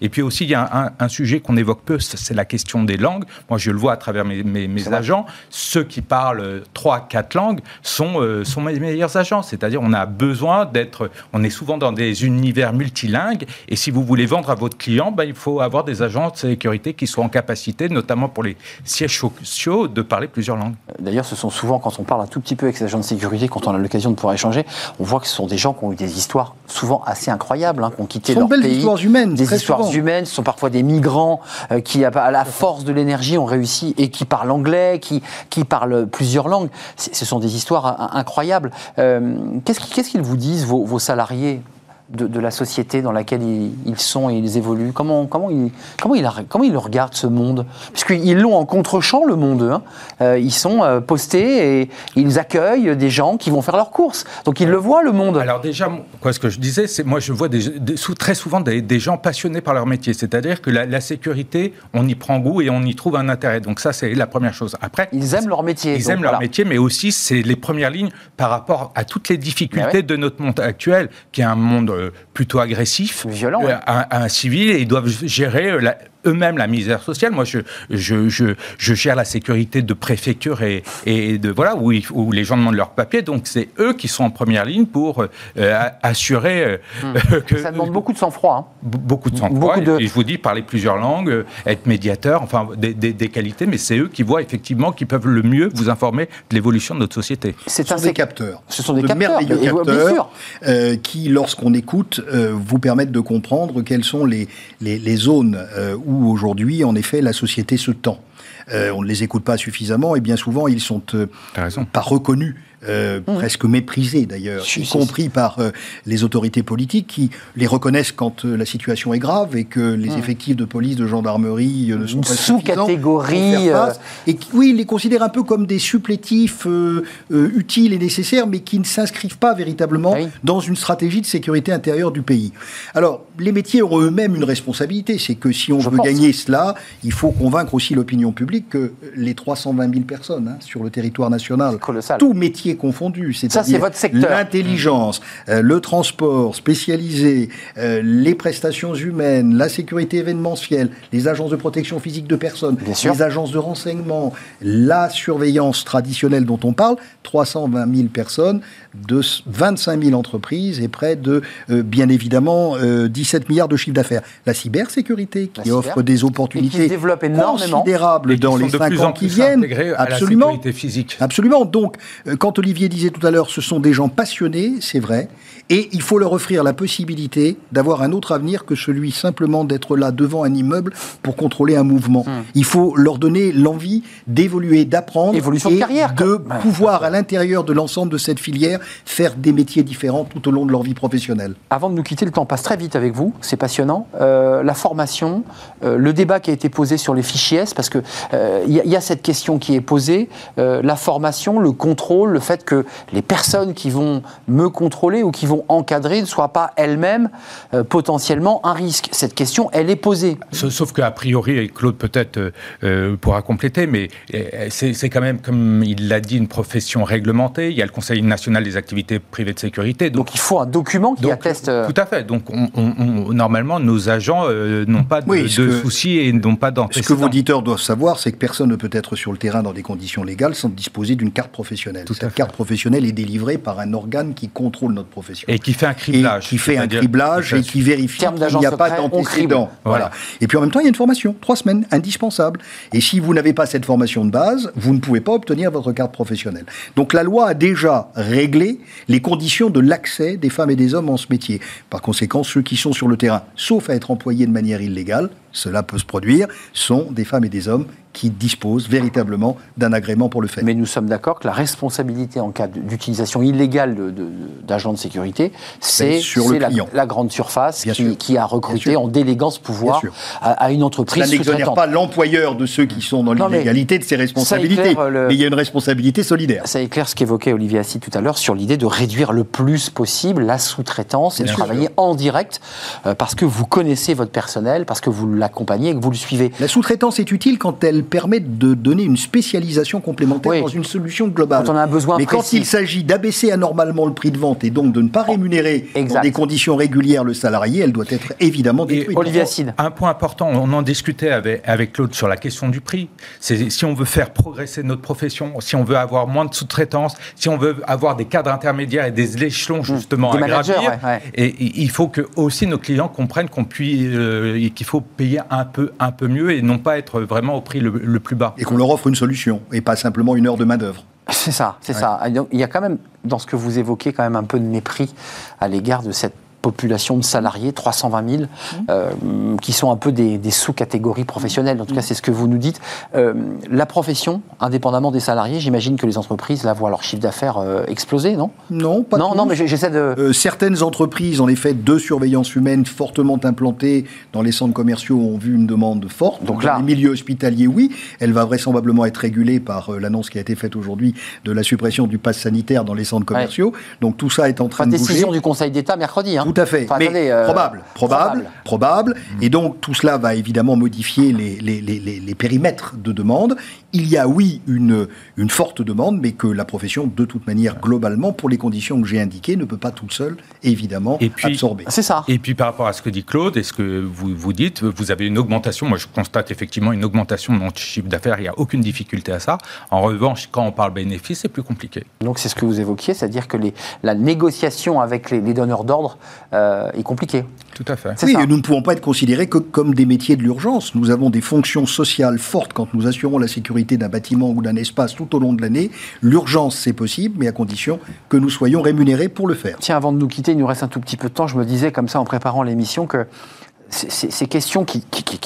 Et puis aussi, il y a un un, sujet qu'on évoque peu, c'est la question des langues. Moi, je le vois à travers mes, agents. Ceux qui parlent trois, quatre langues sont, euh, sont mes meilleurs agents. C'est-à-dire, on a besoin d'être. On est souvent dans des univers multilingues. Et si vous voulez vendre à votre client, ben, il faut avoir des agents de sécurité qui soient en capacité, notamment pour les sièges sociaux, de parler plusieurs langues. D'ailleurs, ce sont souvent, quand on parle un tout petit peu avec ces agents de sécurité, quand on a l'occasion de pouvoir échanger, on voit que ce sont des gens qui ont eu des histoires souvent assez incroyables, hein, qui ont quitté leur belles histoires humaines. Des histoires humaines, ce sont parfois des migrants euh, qui, à la force de l'énergie, ont réussi et qui parlent anglais, qui, qui parlent plusieurs langues. Ce sont des histoires incroyables. Euh, qu'est-ce qu'ils vous disent, vos salariés? De, la société dans laquelle ils, sont et ils évoluent Comment, comment, ils, comment, ils, comment ils regardent ce monde? Puisqu'ils l'ont en contre-champ, le monde. Hein. Euh, ils sont euh, postés et ils accueillent des gens qui vont faire leurs courses. Donc ils le voient, le monde. Alors déjà, quoi, ce que je disais, c'est moi je vois des, très souvent des, gens passionnés par leur métier. C'est-à-dire que la, sécurité, on y prend goût et on y trouve un intérêt. Donc ça, c'est la première chose. Après, ils aiment leur métier. Ils aiment leur métier, mais aussi c'est les premières lignes par rapport à toutes les difficultés de notre monde actuel, qui est un monde euh, plutôt agressif, violent, euh, un, civil, et ils doivent gérer la, eux-mêmes la misère sociale. Moi, je, je, je, je, gère la sécurité de préfecture et, et de voilà où, où, les gens demandent leurs papiers. Donc, c'est eux qui sont en première ligne pour euh, assurer euh, hmm. que ça demande beaucoup de sang-froid. Hein. Beaucoup de sang-froid. De... Et je vous dis parler plusieurs langues, euh, être médiateur, enfin des, des, des qualités. Mais c'est eux qui voient effectivement qui peuvent le mieux vous informer de l'évolution de notre société. Ce sont des capteurs. Ce sont des de capteurs, merveilleux capteurs qui, lorsqu'on écoute, vous permettent de comprendre quelles sont les, les, les zones où où aujourd'hui, en effet, la société se tend. Euh, on ne les écoute pas suffisamment et bien souvent, ils sont euh, pas reconnus euh, mmh. presque méprisés d'ailleurs, y compris par euh, les autorités politiques qui les reconnaissent quand euh, la situation est grave et que les mmh. effectifs de police, de gendarmerie ne sont pas sous-catégorie. Et qui, oui, ils les considèrent un peu comme des supplétifs utiles et nécessaires, mais qui ne s'inscrivent pas véritablement dans une stratégie de sécurité intérieure du pays. Alors, les métiers ont eux-mêmes une responsabilité, c'est que si on veut gagner cela, il faut convaincre aussi l'opinion publique que les 320 000 personnes hein, sur le territoire national, tout métier confondus, c'est-à-dire l'intelligence, euh, le transport spécialisé, euh, les prestations humaines, la sécurité événementielle, les agences de protection physique de personnes, les agences de renseignement, la surveillance traditionnelle dont on parle, 320 000 personnes, de 25 000 entreprises et près de, euh, bien évidemment, 17 milliards de chiffre d'affaires. La cybersécurité qui offre des opportunités considérables dans les 5 ans qui viennent. Absolument. physique. Absolument. Donc, quand Olivier disait tout à l'heure, ce sont des gens passionnés, c'est vrai, et il faut leur offrir la possibilité d'avoir un autre avenir que celui simplement d'être là devant un immeuble pour contrôler un mouvement. Hmm. Il faut leur donner l'envie d'évoluer, d'apprendre et de, carrière, de pouvoir, à l'intérieur de l'ensemble de cette filière, faire des métiers différents tout au long de leur vie professionnelle. Avant de nous quitter, le temps passe très vite avec vous, c'est passionnant. Euh, la formation, euh, le débat qui a été posé sur les fichiers S, parce qu'il euh, il y, a cette question qui est posée, la formation, le contrôle, le fait fait que les personnes qui vont me contrôler ou qui vont encadrer ne soient pas elles-mêmes euh, potentiellement un risque Cette question, elle est posée. Sauf qu'a priori, et Claude peut-être euh, euh, pourra compléter, mais c'est quand même, comme il l'a dit, une profession réglementée. Il y a le Conseil national des activités privées de sécurité. Donc, il faut un document qui atteste. Tout à fait. Donc normalement, nos agents n'ont pas de, soucis et n'ont pas d'antécédents. Ce que vos auditeurs doivent savoir, c'est que personne ne peut être sur le terrain dans des conditions légales sans disposer d'une carte professionnelle. Cette carte professionnelle est délivrée par un organe qui contrôle notre profession. Et qui fait un criblage. Et qui fait un criblage et qui vérifie qu'il n'y a pas d'antécédent. Voilà. Et puis en même temps, il y a une formation, trois semaines, indispensable. Et si vous n'avez pas cette formation de base, vous ne pouvez pas obtenir votre carte professionnelle. Donc la loi a déjà réglé les conditions de l'accès des femmes et des hommes en ce métier. Par conséquent, ceux qui sont sur le terrain, sauf à être employés de manière illégale, cela peut se produire, sont des femmes et des hommes qui disposent véritablement d'un agrément pour le faire. Mais nous sommes d'accord que la responsabilité en cas d'utilisation illégale d'agents de, sécurité, c'est la, la, grande surface qui, a recruté en déléguant ce pouvoir à, une entreprise. Ça n'exonère pas l'employeur de ceux qui sont dans l'illégalité de ses responsabilités, mais il y a une responsabilité solidaire. Ça éclaire ce qu'évoquait Olivier Assis tout à l'heure sur l'idée de réduire le plus possible la sous-traitance et de travailler en direct euh, parce que vous connaissez votre personnel, parce que vous l'accompagnez et que vous le suivez. La sous-traitance est utile quand elle permettent de donner une spécialisation complémentaire dans une solution globale. Quand on a un besoin Mais quand il s'agit d'abaisser anormalement le prix de vente et donc de ne pas rémunérer dans des conditions régulières le salarié, elle doit être évidemment détruite. Olivier Un point important, on en discutait avec, avec Claude sur la question du prix. C'est si on veut faire progresser notre profession, si on veut avoir moins de sous-traitance, si on veut avoir des cadres intermédiaires et des échelons mmh. justement à gravir, et, il faut que aussi nos clients comprennent qu'on euh, qu'il faut payer un peu, un peu mieux et non pas être vraiment au prix le, le plus bas. Et qu'on leur offre une solution, et pas simplement une heure de main-d'œuvre. C'est ça, c'est ça. Il y a quand même, dans ce que vous évoquez, quand même un peu de mépris à l'égard de cette population de salariés, 320 000, euh, qui sont un peu des, sous-catégories professionnelles. En tout cas, c'est ce que vous nous dites. Euh, la profession, indépendamment des salariés, j'imagine que les entreprises là voient leur chiffre d'affaires euh, exploser, non? Non, pas Non, non, mais j'essaie de. certaines entreprises, en effet, de surveillance humaine fortement implantées dans les centres commerciaux ont vu une demande forte. Donc là, dans les milieux hospitaliers, oui, elle va vraisemblablement être régulée par l'annonce qui a été faite aujourd'hui de la suppression du pass sanitaire dans les centres commerciaux. Donc tout ça est en train de bouger. Décision du Conseil d'État mercredi. Hein. Tout à fait. mais euh, probable, probable, probable, Et donc tout cela va évidemment modifier les, les, les, les, périmètres de demande. Il y a oui une, une forte demande, mais que la profession, de toute manière, globalement, pour les conditions que j'ai indiquées, ne peut pas toute seule, évidemment, et puis, absorber. C'est ça. Et puis par rapport à ce que dit Claude et ce que vous, vous dites, vous avez une augmentation. Moi, je constate effectivement une augmentation de mon chiffre d'affaires. Il n'y a aucune difficulté à ça. En revanche, quand on parle bénéfice, c'est plus compliqué. Donc c'est ce que vous évoquiez, c'est-à-dire que les, la négociation avec les, les donneurs d'ordre euh, est compliqué. Tout à fait. Oui, nous ne pouvons pas être considérés que comme des métiers de l'urgence. Nous avons des fonctions sociales fortes quand nous assurons la sécurité d'un bâtiment ou d'un espace tout au long de l'année. L'urgence, c'est possible, mais à condition que nous soyons rémunérés pour le faire. Tiens, avant de nous quitter, il nous reste un tout petit peu de temps. Je me disais comme ça en préparant l'émission que ces questions qui,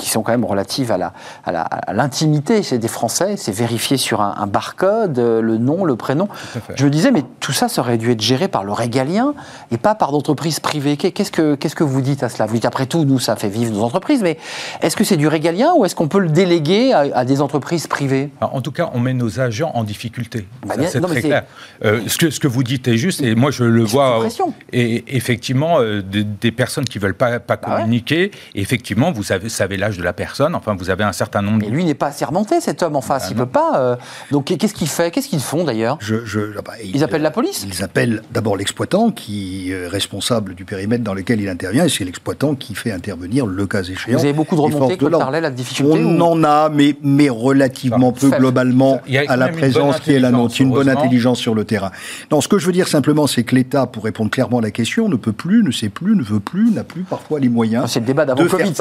sont quand même relatives à l'intimité la, des Français, c'est vérifié sur un, barcode, euh, le nom, le prénom. Je me disais, mais tout ça, ça aurait dû être géré par le régalien et pas par d'entreprises privées. Qu'est-ce que, qu'est-ce que vous dites à cela? Vous dites, après tout, nous, ça fait vivre nos entreprises, mais est-ce que c'est du régalien ou est-ce qu'on peut le déléguer à, des entreprises privées? En tout cas, on met nos agents en difficulté. Bah, c'est très clair. Euh, ce, que, ce que vous dites est juste, et moi, je le vois. Et effectivement, euh, des, personnes qui ne veulent pas, pas bah effectivement, vous savez, savez l'âge de la personne, enfin, vous avez un certain nombre... Et lui n'est pas assermenté, cet homme en face, ah il ne peut pas... Euh, donc qu'est-ce qu'il fait? Qu'est-ce qu'ils font d'ailleurs? Je, ah bah, Ils appellent la police? Ils appellent d'abord l'exploitant qui est responsable du périmètre dans lequel il intervient, et c'est l'exploitant qui fait intervenir le cas échéant. Vous avez beaucoup de remontées, Claude Tarlet, la difficulté On en a, mais, mais relativement peu globalement à la présence qui est la nôtre. Une bonne intelligence sur le terrain. Non, ce que je veux dire simplement, c'est que l'État, pour répondre clairement à la question, ne peut plus, ne sait plus, ne veut plus, n'a plus parfois les moyens. C'est le débat Covid,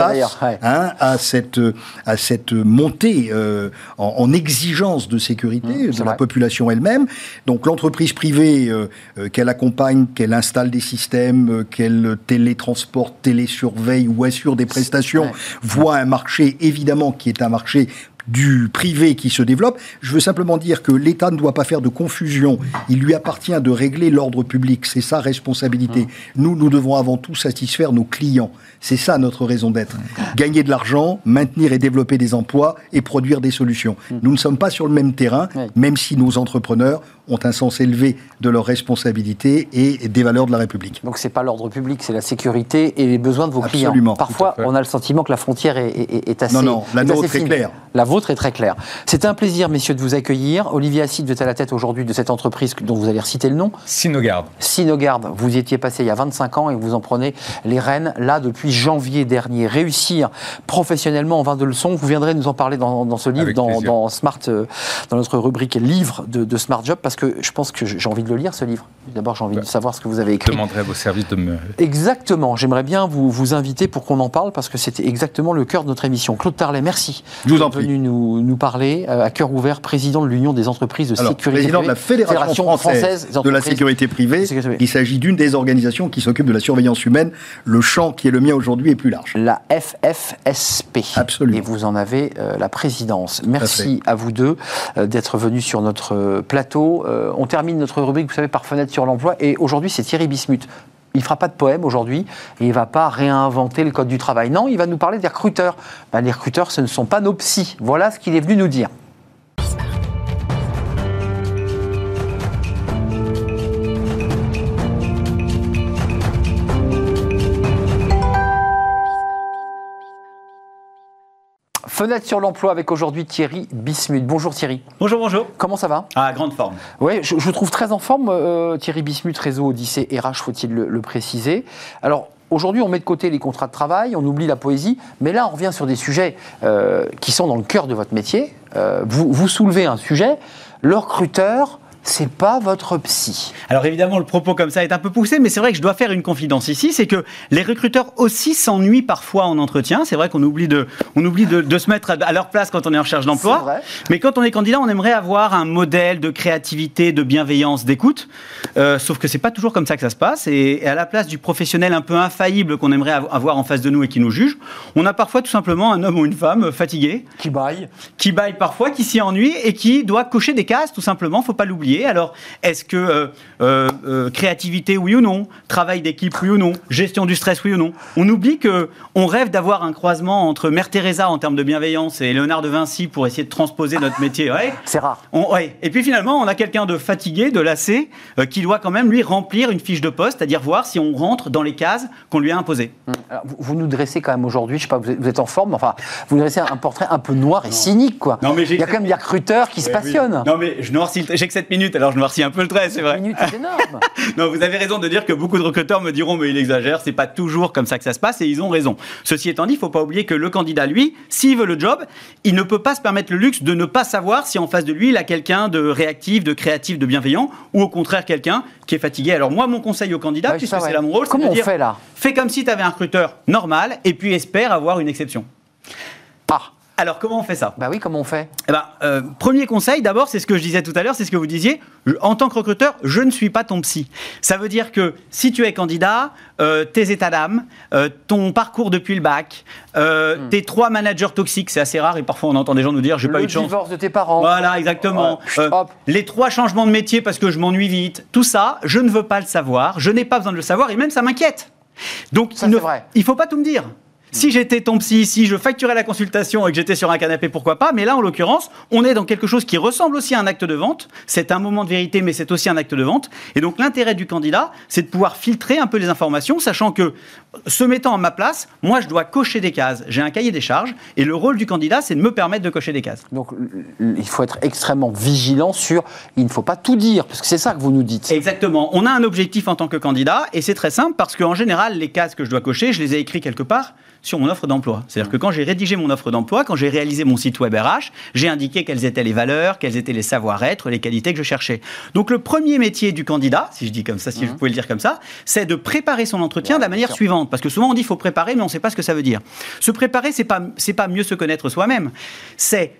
hein, à, cette, à cette montée euh, en, exigence de sécurité mmh, de la population elle-même. Donc l'entreprise privée, euh, euh, qu'elle accompagne, qu'elle installe des systèmes, qu'elle télétransporte, télésurveille ou assure des prestations, voit un marché évidemment qui est un marché du privé qui se développe. Je veux simplement dire que l'État ne doit pas faire de confusion. Il lui appartient de régler l'ordre public. C'est sa responsabilité. Mmh. Nous, nous devons avant tout satisfaire nos clients. C'est ça notre raison d'être. Gagner de l'argent, maintenir et développer des emplois et produire des solutions. Mmh. Nous ne sommes pas sur le même terrain, même si nos entrepreneurs ont un sens élevé de leurs responsabilités et des valeurs de la République. Donc c'est pas l'ordre public, c'est la sécurité et les besoins de vos clients. Parfois, on a le sentiment que la frontière est, est, assez. Non, non, la nôtre est claire. La vôtre est très claire. C'est un plaisir, messieurs, de vous accueillir. Olivier Assid, vous êtes à la tête aujourd'hui de cette entreprise dont vous allez reciter le nom. Sinogard. Sinogard. Vous y étiez passé il y a 25 ans et vous en prenez les rênes là depuis janvier dernier. Réussir professionnellement en 22 leçons. Vous viendrez nous en parler dans, ce livre, dans, Smart, euh, dans notre rubrique livre de, de Smart Job, parce que je pense que j'ai envie de le lire, ce livre. D'abord, j'ai envie de savoir ce que vous avez écrit. Je demanderai à vos services de me... Exactement. J'aimerais bien vous, vous inviter pour qu'on en parle, parce que c'était exactement le cœur de notre émission. Claude Tarlet, merci. Je vous en prie. venu nous, nous parler, euh, à cœur ouvert, président de l'Union des entreprises de sécurité président de la Fédération, française, de la sécurité privée. Il s'agit d'une des organisations qui s'occupe de la surveillance humaine. Le champ qui est le mien aujourd'hui est plus large. La FFSP. Absolument. Et vous en avez euh, la présidence. Merci à, vous deux euh, d'être venus sur notre plateau. On termine notre rubrique, vous savez, par fenêtre sur l'emploi. Et aujourd'hui, c'est Thierry Bismuth. Il ne fera pas de poème aujourd'hui et il ne va pas réinventer le code du travail. Non, il va nous parler des recruteurs. Ben, les recruteurs, ce ne sont pas nos psys. Voilà ce qu'il est venu nous dire. Fenêtre sur l'emploi avec aujourd'hui Thierry Bismuth. Bonjour Thierry. Bonjour, bonjour. Comment ça va? Ah, grande forme. Oui, je, vous trouve très en forme, euh, Thierry Bismuth, réseau Odyssée RH, faut-il le, préciser. Alors, Aujourd'hui, on met de côté les contrats de travail, on oublie la poésie, mais là, on revient sur des sujets euh, qui sont dans le cœur de votre métier. Euh, vous, vous soulevez un sujet, le recruteur c'est pas votre psy. Alors évidemment, le propos comme ça est un peu poussé, mais c'est vrai que je dois faire une confidence ici, c'est que les recruteurs aussi s'ennuient parfois en entretien. C'est vrai qu'on oublie de, on oublie de, se mettre à leur place quand on est en recherche d'emploi. Mais quand on est candidat, on aimerait avoir un modèle de créativité, de bienveillance, d'écoute. Euh, sauf que c'est pas toujours comme ça que ça se passe. Et, à la place du professionnel un peu infaillible qu'on aimerait avoir en face de nous et qui nous juge, on a parfois tout simplement un homme ou une femme fatigué, qui baille, qui baille parfois, qui s'y ennuie et qui doit cocher des cases tout simplement. Faut pas l'oublier. Alors, est-ce que euh, euh, euh, créativité, oui ou non? Travail d'équipe, oui ou non? Gestion du stress, oui ou non? On oublie que on rêve d'avoir un croisement entre Mère Teresa en termes de bienveillance et Léonard de Vinci pour essayer de transposer notre métier. C'est rare. Et puis finalement, on a quelqu'un de fatigué, de lassé, qui doit quand même lui remplir une fiche de poste, c'est-à-dire voir si on rentre dans les cases qu'on lui a imposées. Hum. vous, nous dressez quand même aujourd'hui, je sais pas, vous êtes, en forme, enfin, vous nous dressez un portrait un peu noir et cynique, quoi. Non, mais Il y a quand même des recruteurs qui se passionnent. Non, mais je noircis, j'ai que 7 minutes alors je noircis un peu le trait, c'est vrai. Minute, c'est énorme. non, vous avez raison de dire que beaucoup de recruteurs me diront, mais il exagère, c'est pas toujours comme ça que ça se passe, et ils ont raison. Ceci étant dit, il faut pas oublier que le candidat, lui, s'il veut le job, il ne peut pas se permettre le luxe de ne pas savoir si en face de lui, il a quelqu'un de réactif, de créatif, de bienveillant, ou au contraire quelqu'un qui est fatigué. Alors moi, mon conseil au candidat, puisque c'est là mon rôle, comment on fait là? Fais comme si tu avais un recruteur normal, et puis espère avoir une exception. Alors, comment on fait ça? Bah oui, comment on fait? Eh ben, euh, Premier conseil, d'abord, c'est ce que je disais tout à l'heure, c'est ce que vous disiez. En tant que recruteur, je ne suis pas ton psy. Ça veut dire que si tu es candidat, euh, tes états d'âme, euh, ton parcours depuis le bac, hmm. tes trois managers toxiques, c'est assez rare et parfois on entend des gens nous dire j'ai pas eu de chance. Le divorce de tes parents. Voilà, exactement. les trois changements de métier parce que je m'ennuie vite. Tout ça, je ne veux pas le savoir. Je n'ai pas besoin de le savoir et même ça m'inquiète. Donc, ça, il ne il faut pas tout me dire. Si j'étais ton psy, si je facturais la consultation et que j'étais sur un canapé, pourquoi pas? Mais là, en l'occurrence, on est dans quelque chose qui ressemble aussi à un acte de vente. C'est un moment de vérité, mais c'est aussi un acte de vente. Et donc, l'intérêt du candidat, c'est de pouvoir filtrer un peu les informations, sachant que, se mettant à ma place, moi, je dois cocher des cases. J'ai un cahier des charges. Et le rôle du candidat, c'est de me permettre de cocher des cases. Donc, il faut être extrêmement vigilant sur. Il ne faut pas tout dire, parce que c'est ça que vous nous dites. Exactement. On a un objectif en tant que candidat, et c'est très simple, parce qu'en général, les cases que je dois cocher, je les ai écrites quelque part sur mon offre d'emploi. C'est-à-dire que quand j'ai rédigé mon offre d'emploi, quand j'ai réalisé mon site web RH, j'ai indiqué quelles étaient les valeurs, quels étaient les savoir-être, les qualités que je cherchais. Donc le premier métier du candidat, si je dis comme ça, si je mhm. pouvais le dire comme ça, c'est de préparer son entretien de la manière suivante. Parce que souvent on dit qu'il faut préparer, mais on ne sait pas ce que ça veut dire. Se préparer, c'est pas c'est pas mieux se connaître soi-même. C'est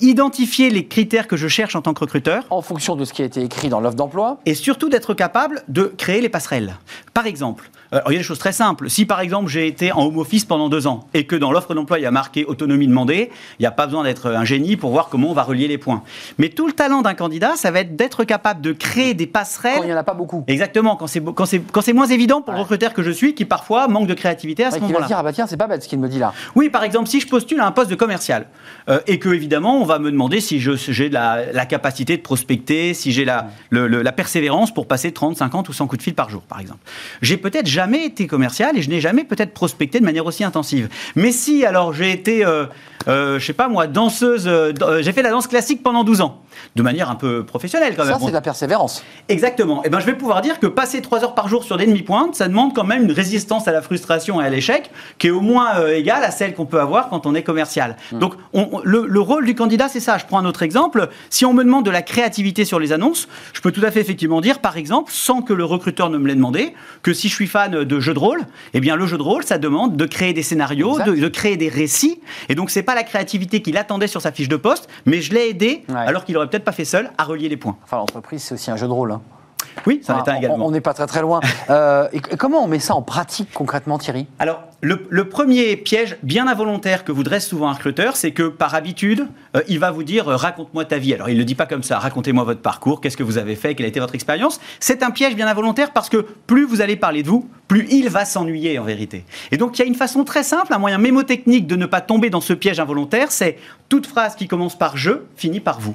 identifier les critères que je cherche en tant que recruteur. En fonction de ce qui a été écrit dans l'offre d'emploi. Et surtout d'être capable de créer les passerelles. Par exemple, euh, il y a des choses très simples. Si par exemple j'ai été en home office pendant deux ans et que dans l'offre d'emploi il y a marqué autonomie demandée, il n'y a pas besoin d'être un génie pour voir comment on va relier les points. Mais tout le talent d'un candidat, ça va être d'être capable de créer des passerelles. Quand il n'y en a pas beaucoup. Exactement, quand c'est, quand c'est, quand c'est moins évident pour le recruteur que je suis, qui parfois manque de créativité à ce moment-là. Qui va dire, ah bah tiens, c'est pas bête ce qu'il me dit là. Oui, par exemple, si je postule à un poste de commercial euh, et que évidemment on va me demander si j'ai la, la, capacité de prospecter, si j'ai la, la persévérance pour passer 30, 50 ou 100 coups de fil par jour, par exemple. J'ai peut-être jamais été commercial et je n'ai jamais peut-être prospecté de manière aussi intensive. Mais si, alors j'ai été, euh, euh, je sais pas moi, danseuse, euh, j'ai fait la danse classique pendant 12 ans de manière un peu professionnelle quand même. Ça, c'est de la persévérance. Exactement. Et eh ben, je vais pouvoir dire que passer 3 heures par jour sur des demi-pointes, ça demande quand même une résistance à la frustration et à l'échec qui est au moins euh, égale à celle qu'on peut avoir quand on est commercial. Hmm. Donc, le, rôle du candidat, c'est ça. Je prends un autre exemple. Si on me demande de la créativité sur les annonces, je peux tout à fait effectivement dire, par exemple, sans que le recruteur ne me l'ait demandé, que si je suis fan de jeux de rôle, eh bien, le jeu de rôle, ça demande de créer des scénarios, de, créer des récits. Et donc, c'est pas la créativité qu'il attendait sur sa fiche de poste, mais je l'ai aidé alors qu'il aurait peut-être pas fait seul à relier les points. Enfin, l'entreprise, c'est aussi un jeu de rôle. Hein. Oui, ça en est un également. On n'est pas très très loin. Euh, et comment on met ça en pratique concrètement, Thierry? Alors, le, premier piège bien involontaire que vous dresse souvent un recruteur, c'est que par habitude, euh, il va vous dire euh, raconte-moi ta vie. Alors, il ne le dit pas comme ça, racontez-moi votre parcours, qu'est-ce que vous avez fait, quelle a été votre expérience. C'est un piège bien involontaire parce que plus vous allez parler de vous, plus il va s'ennuyer en vérité. Et donc, il y a une façon très simple, un moyen mémotechnique de ne pas tomber dans ce piège involontaire, c'est toute phrase qui commence par je finit par vous.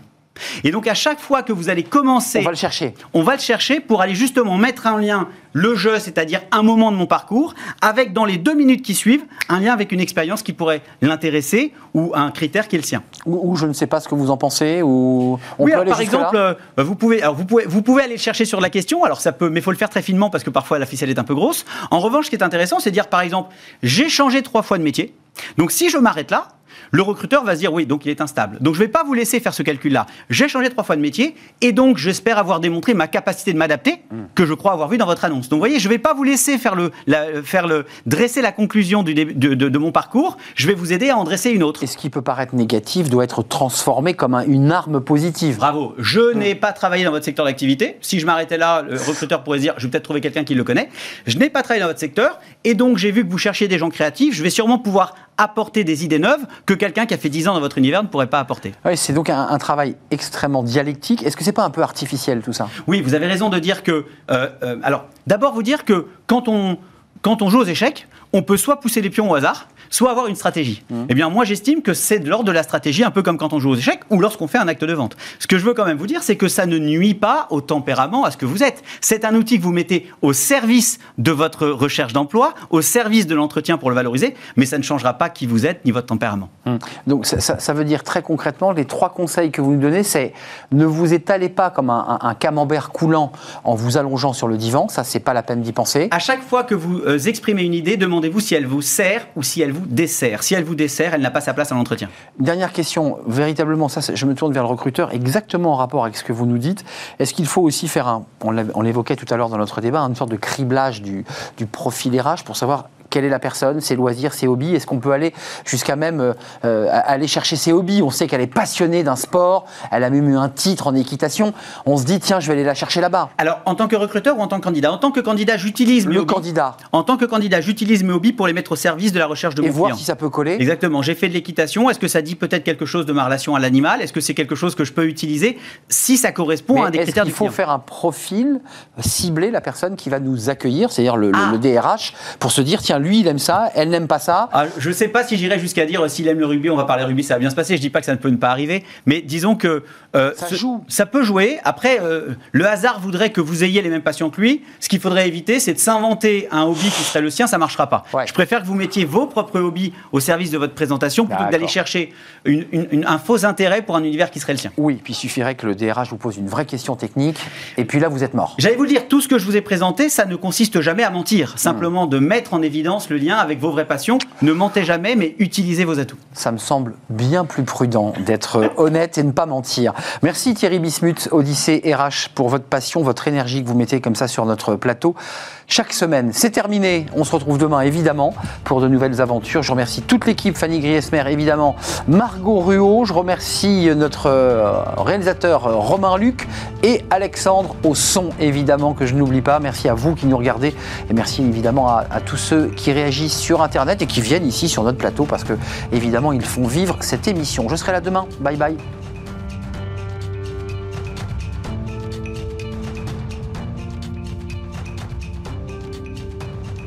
Et donc à chaque fois que vous allez commencer, on va le chercher. On va le chercher pour aller justement mettre en lien le jeu, c'est-à-dire un moment de mon parcours, avec dans les deux minutes qui suivent un lien avec une expérience qui pourrait l'intéresser ou un critère qui est le sien. Ou, je ne sais pas ce que vous en pensez ou on oui, par exemple, euh, vous pouvez, alors vous pouvez, vous pouvez aller le chercher sur la question. Alors ça peut, mais il faut le faire très finement parce que parfois la ficelle est un peu grosse. En revanche, ce qui est intéressant, c'est de dire par exemple, j'ai changé trois fois de métier. Donc si je m'arrête là, le recruteur va se dire oui, donc il est instable. Donc je ne vais pas vous laisser faire ce calcul-là. J'ai changé trois fois de métier et donc j'espère avoir démontré ma capacité de m'adapter que je crois avoir vu dans votre annonce. Donc vous voyez, je ne vais pas vous laisser faire le, faire le, dresser la conclusion du de, de, mon parcours. Je vais vous aider à en dresser une autre. Et ce qui peut paraître négatif doit être transformé comme une arme positive. Bravo. Je n'ai pas travaillé dans votre secteur d'activité. Si je m'arrêtais là, le recruteur pourrait se dire je vais peut-être trouver quelqu'un qui le connaît. Je n'ai pas travaillé dans votre secteur et donc j'ai vu que vous cherchiez des gens créatifs. Je vais sûrement pouvoir apporter des idées neuves que quelqu'un qui a fait 10 ans dans votre univers ne pourrait pas apporter. Oui, c'est donc un, travail extrêmement dialectique. Est-ce que c'est pas un peu artificiel tout ça? Oui, vous avez raison de dire que. Euh, euh, alors, d'abord vous dire que quand on, quand on joue aux échecs, on peut soit pousser les pions au hasard, soit avoir une stratégie. Mmh. Eh bien, moi, j'estime que c'est de l'ordre de la stratégie, un peu comme quand on joue aux échecs ou lorsqu'on fait un acte de vente. Ce que je veux quand même vous dire, c'est que ça ne nuit pas au tempérament, à ce que vous êtes. C'est un outil que vous mettez au service de votre recherche d'emploi, au service de l'entretien pour le valoriser, mais ça ne changera pas qui vous êtes ni votre tempérament. Mmh. Donc, ça, veut dire très concrètement, les trois conseils que vous nous donnez, c'est ne vous étalez pas comme un, camembert coulant en vous allongeant sur le divan. Ça, c'est pas la peine d'y penser. À chaque fois que vous euh, exprimez une idée, demandez-vous si elle vous sert ou si elle vous dessert. Si elle vous dessert, elle n'a pas sa place à l'entretien. Dernière question, véritablement, ça, je me tourne vers le recruteur, exactement en rapport avec ce que vous nous dites. Est-ce qu'il faut aussi faire un, on l'évoquait tout à l'heure dans notre débat, une sorte de criblage du, du profil RH pour savoir quelle est la personne, ses loisirs, ses hobbies. Est-ce qu'on peut aller jusqu'à même euh, euh, aller chercher ses hobbies? On sait qu'elle est passionnée d'un sport, elle a même eu un titre en équitation. On se dit, tiens, je vais aller la chercher là-bas. Alors, en tant que recruteur ou en tant que candidat? En tant que candidat, j'utilise mes Le candidat. En tant que candidat, j'utilise mes hobbies pour les mettre au service de la recherche de Et mon voir si ça peut coller. Exactement. J'ai fait de l'équitation. Est-ce que ça dit peut-être quelque chose de ma relation à l'animal? Est-ce que c'est quelque chose que je peux utiliser? Si ça correspond à un des critères Il faut faire un profil, cibler la personne qui va nous accueillir, c'est-à-dire le, le DRH, ah. pour se dire, tiens, lui, il aime ça, elle n'aime pas ça. Ah, je ne sais pas si j'irais jusqu'à dire s'il aime le rugby, on va parler rugby, ça va bien se passer. Je ne dis pas que ça ne peut pas arriver, mais disons que euh, ça, joue. ça peut jouer. Après, euh, le hasard voudrait que vous ayez les mêmes passions que lui. Ce qu'il faudrait éviter, c'est de s'inventer un hobby qui serait le sien, ça ne marchera pas. Je préfère que vous mettiez vos propres hobbies au service de votre présentation plutôt que d'aller chercher un faux intérêt pour un univers qui serait le sien. Oui, puis il suffirait que le DRH vous pose une vraie question technique, et puis là, vous êtes mort. J'allais vous le dire, tout ce que je vous ai présenté, ça ne consiste jamais à mentir, simplement de mettre en évidence le lien avec vos vraies passions. Ne mentez jamais, mais utilisez vos atouts. Ça me semble bien plus prudent d'être honnête et ne pas mentir. Merci Thierry Bismuth, Odyssée RH, pour votre passion, votre énergie que vous mettez comme ça sur notre plateau. Chaque semaine. C'est terminé. On se retrouve demain, évidemment, pour de nouvelles aventures. Je remercie toute l'équipe, Fanny Griesmer, évidemment, Margot Ruot. Je remercie notre euh, réalisateur euh, Romain Luc et Alexandre au son, évidemment, que je n'oublie pas. Merci à vous qui nous regardez et merci évidemment à, à tous ceux qui réagissent sur Internet et qui viennent ici sur notre plateau parce que, évidemment, ils font vivre cette émission. Je serai là demain. Bye bye.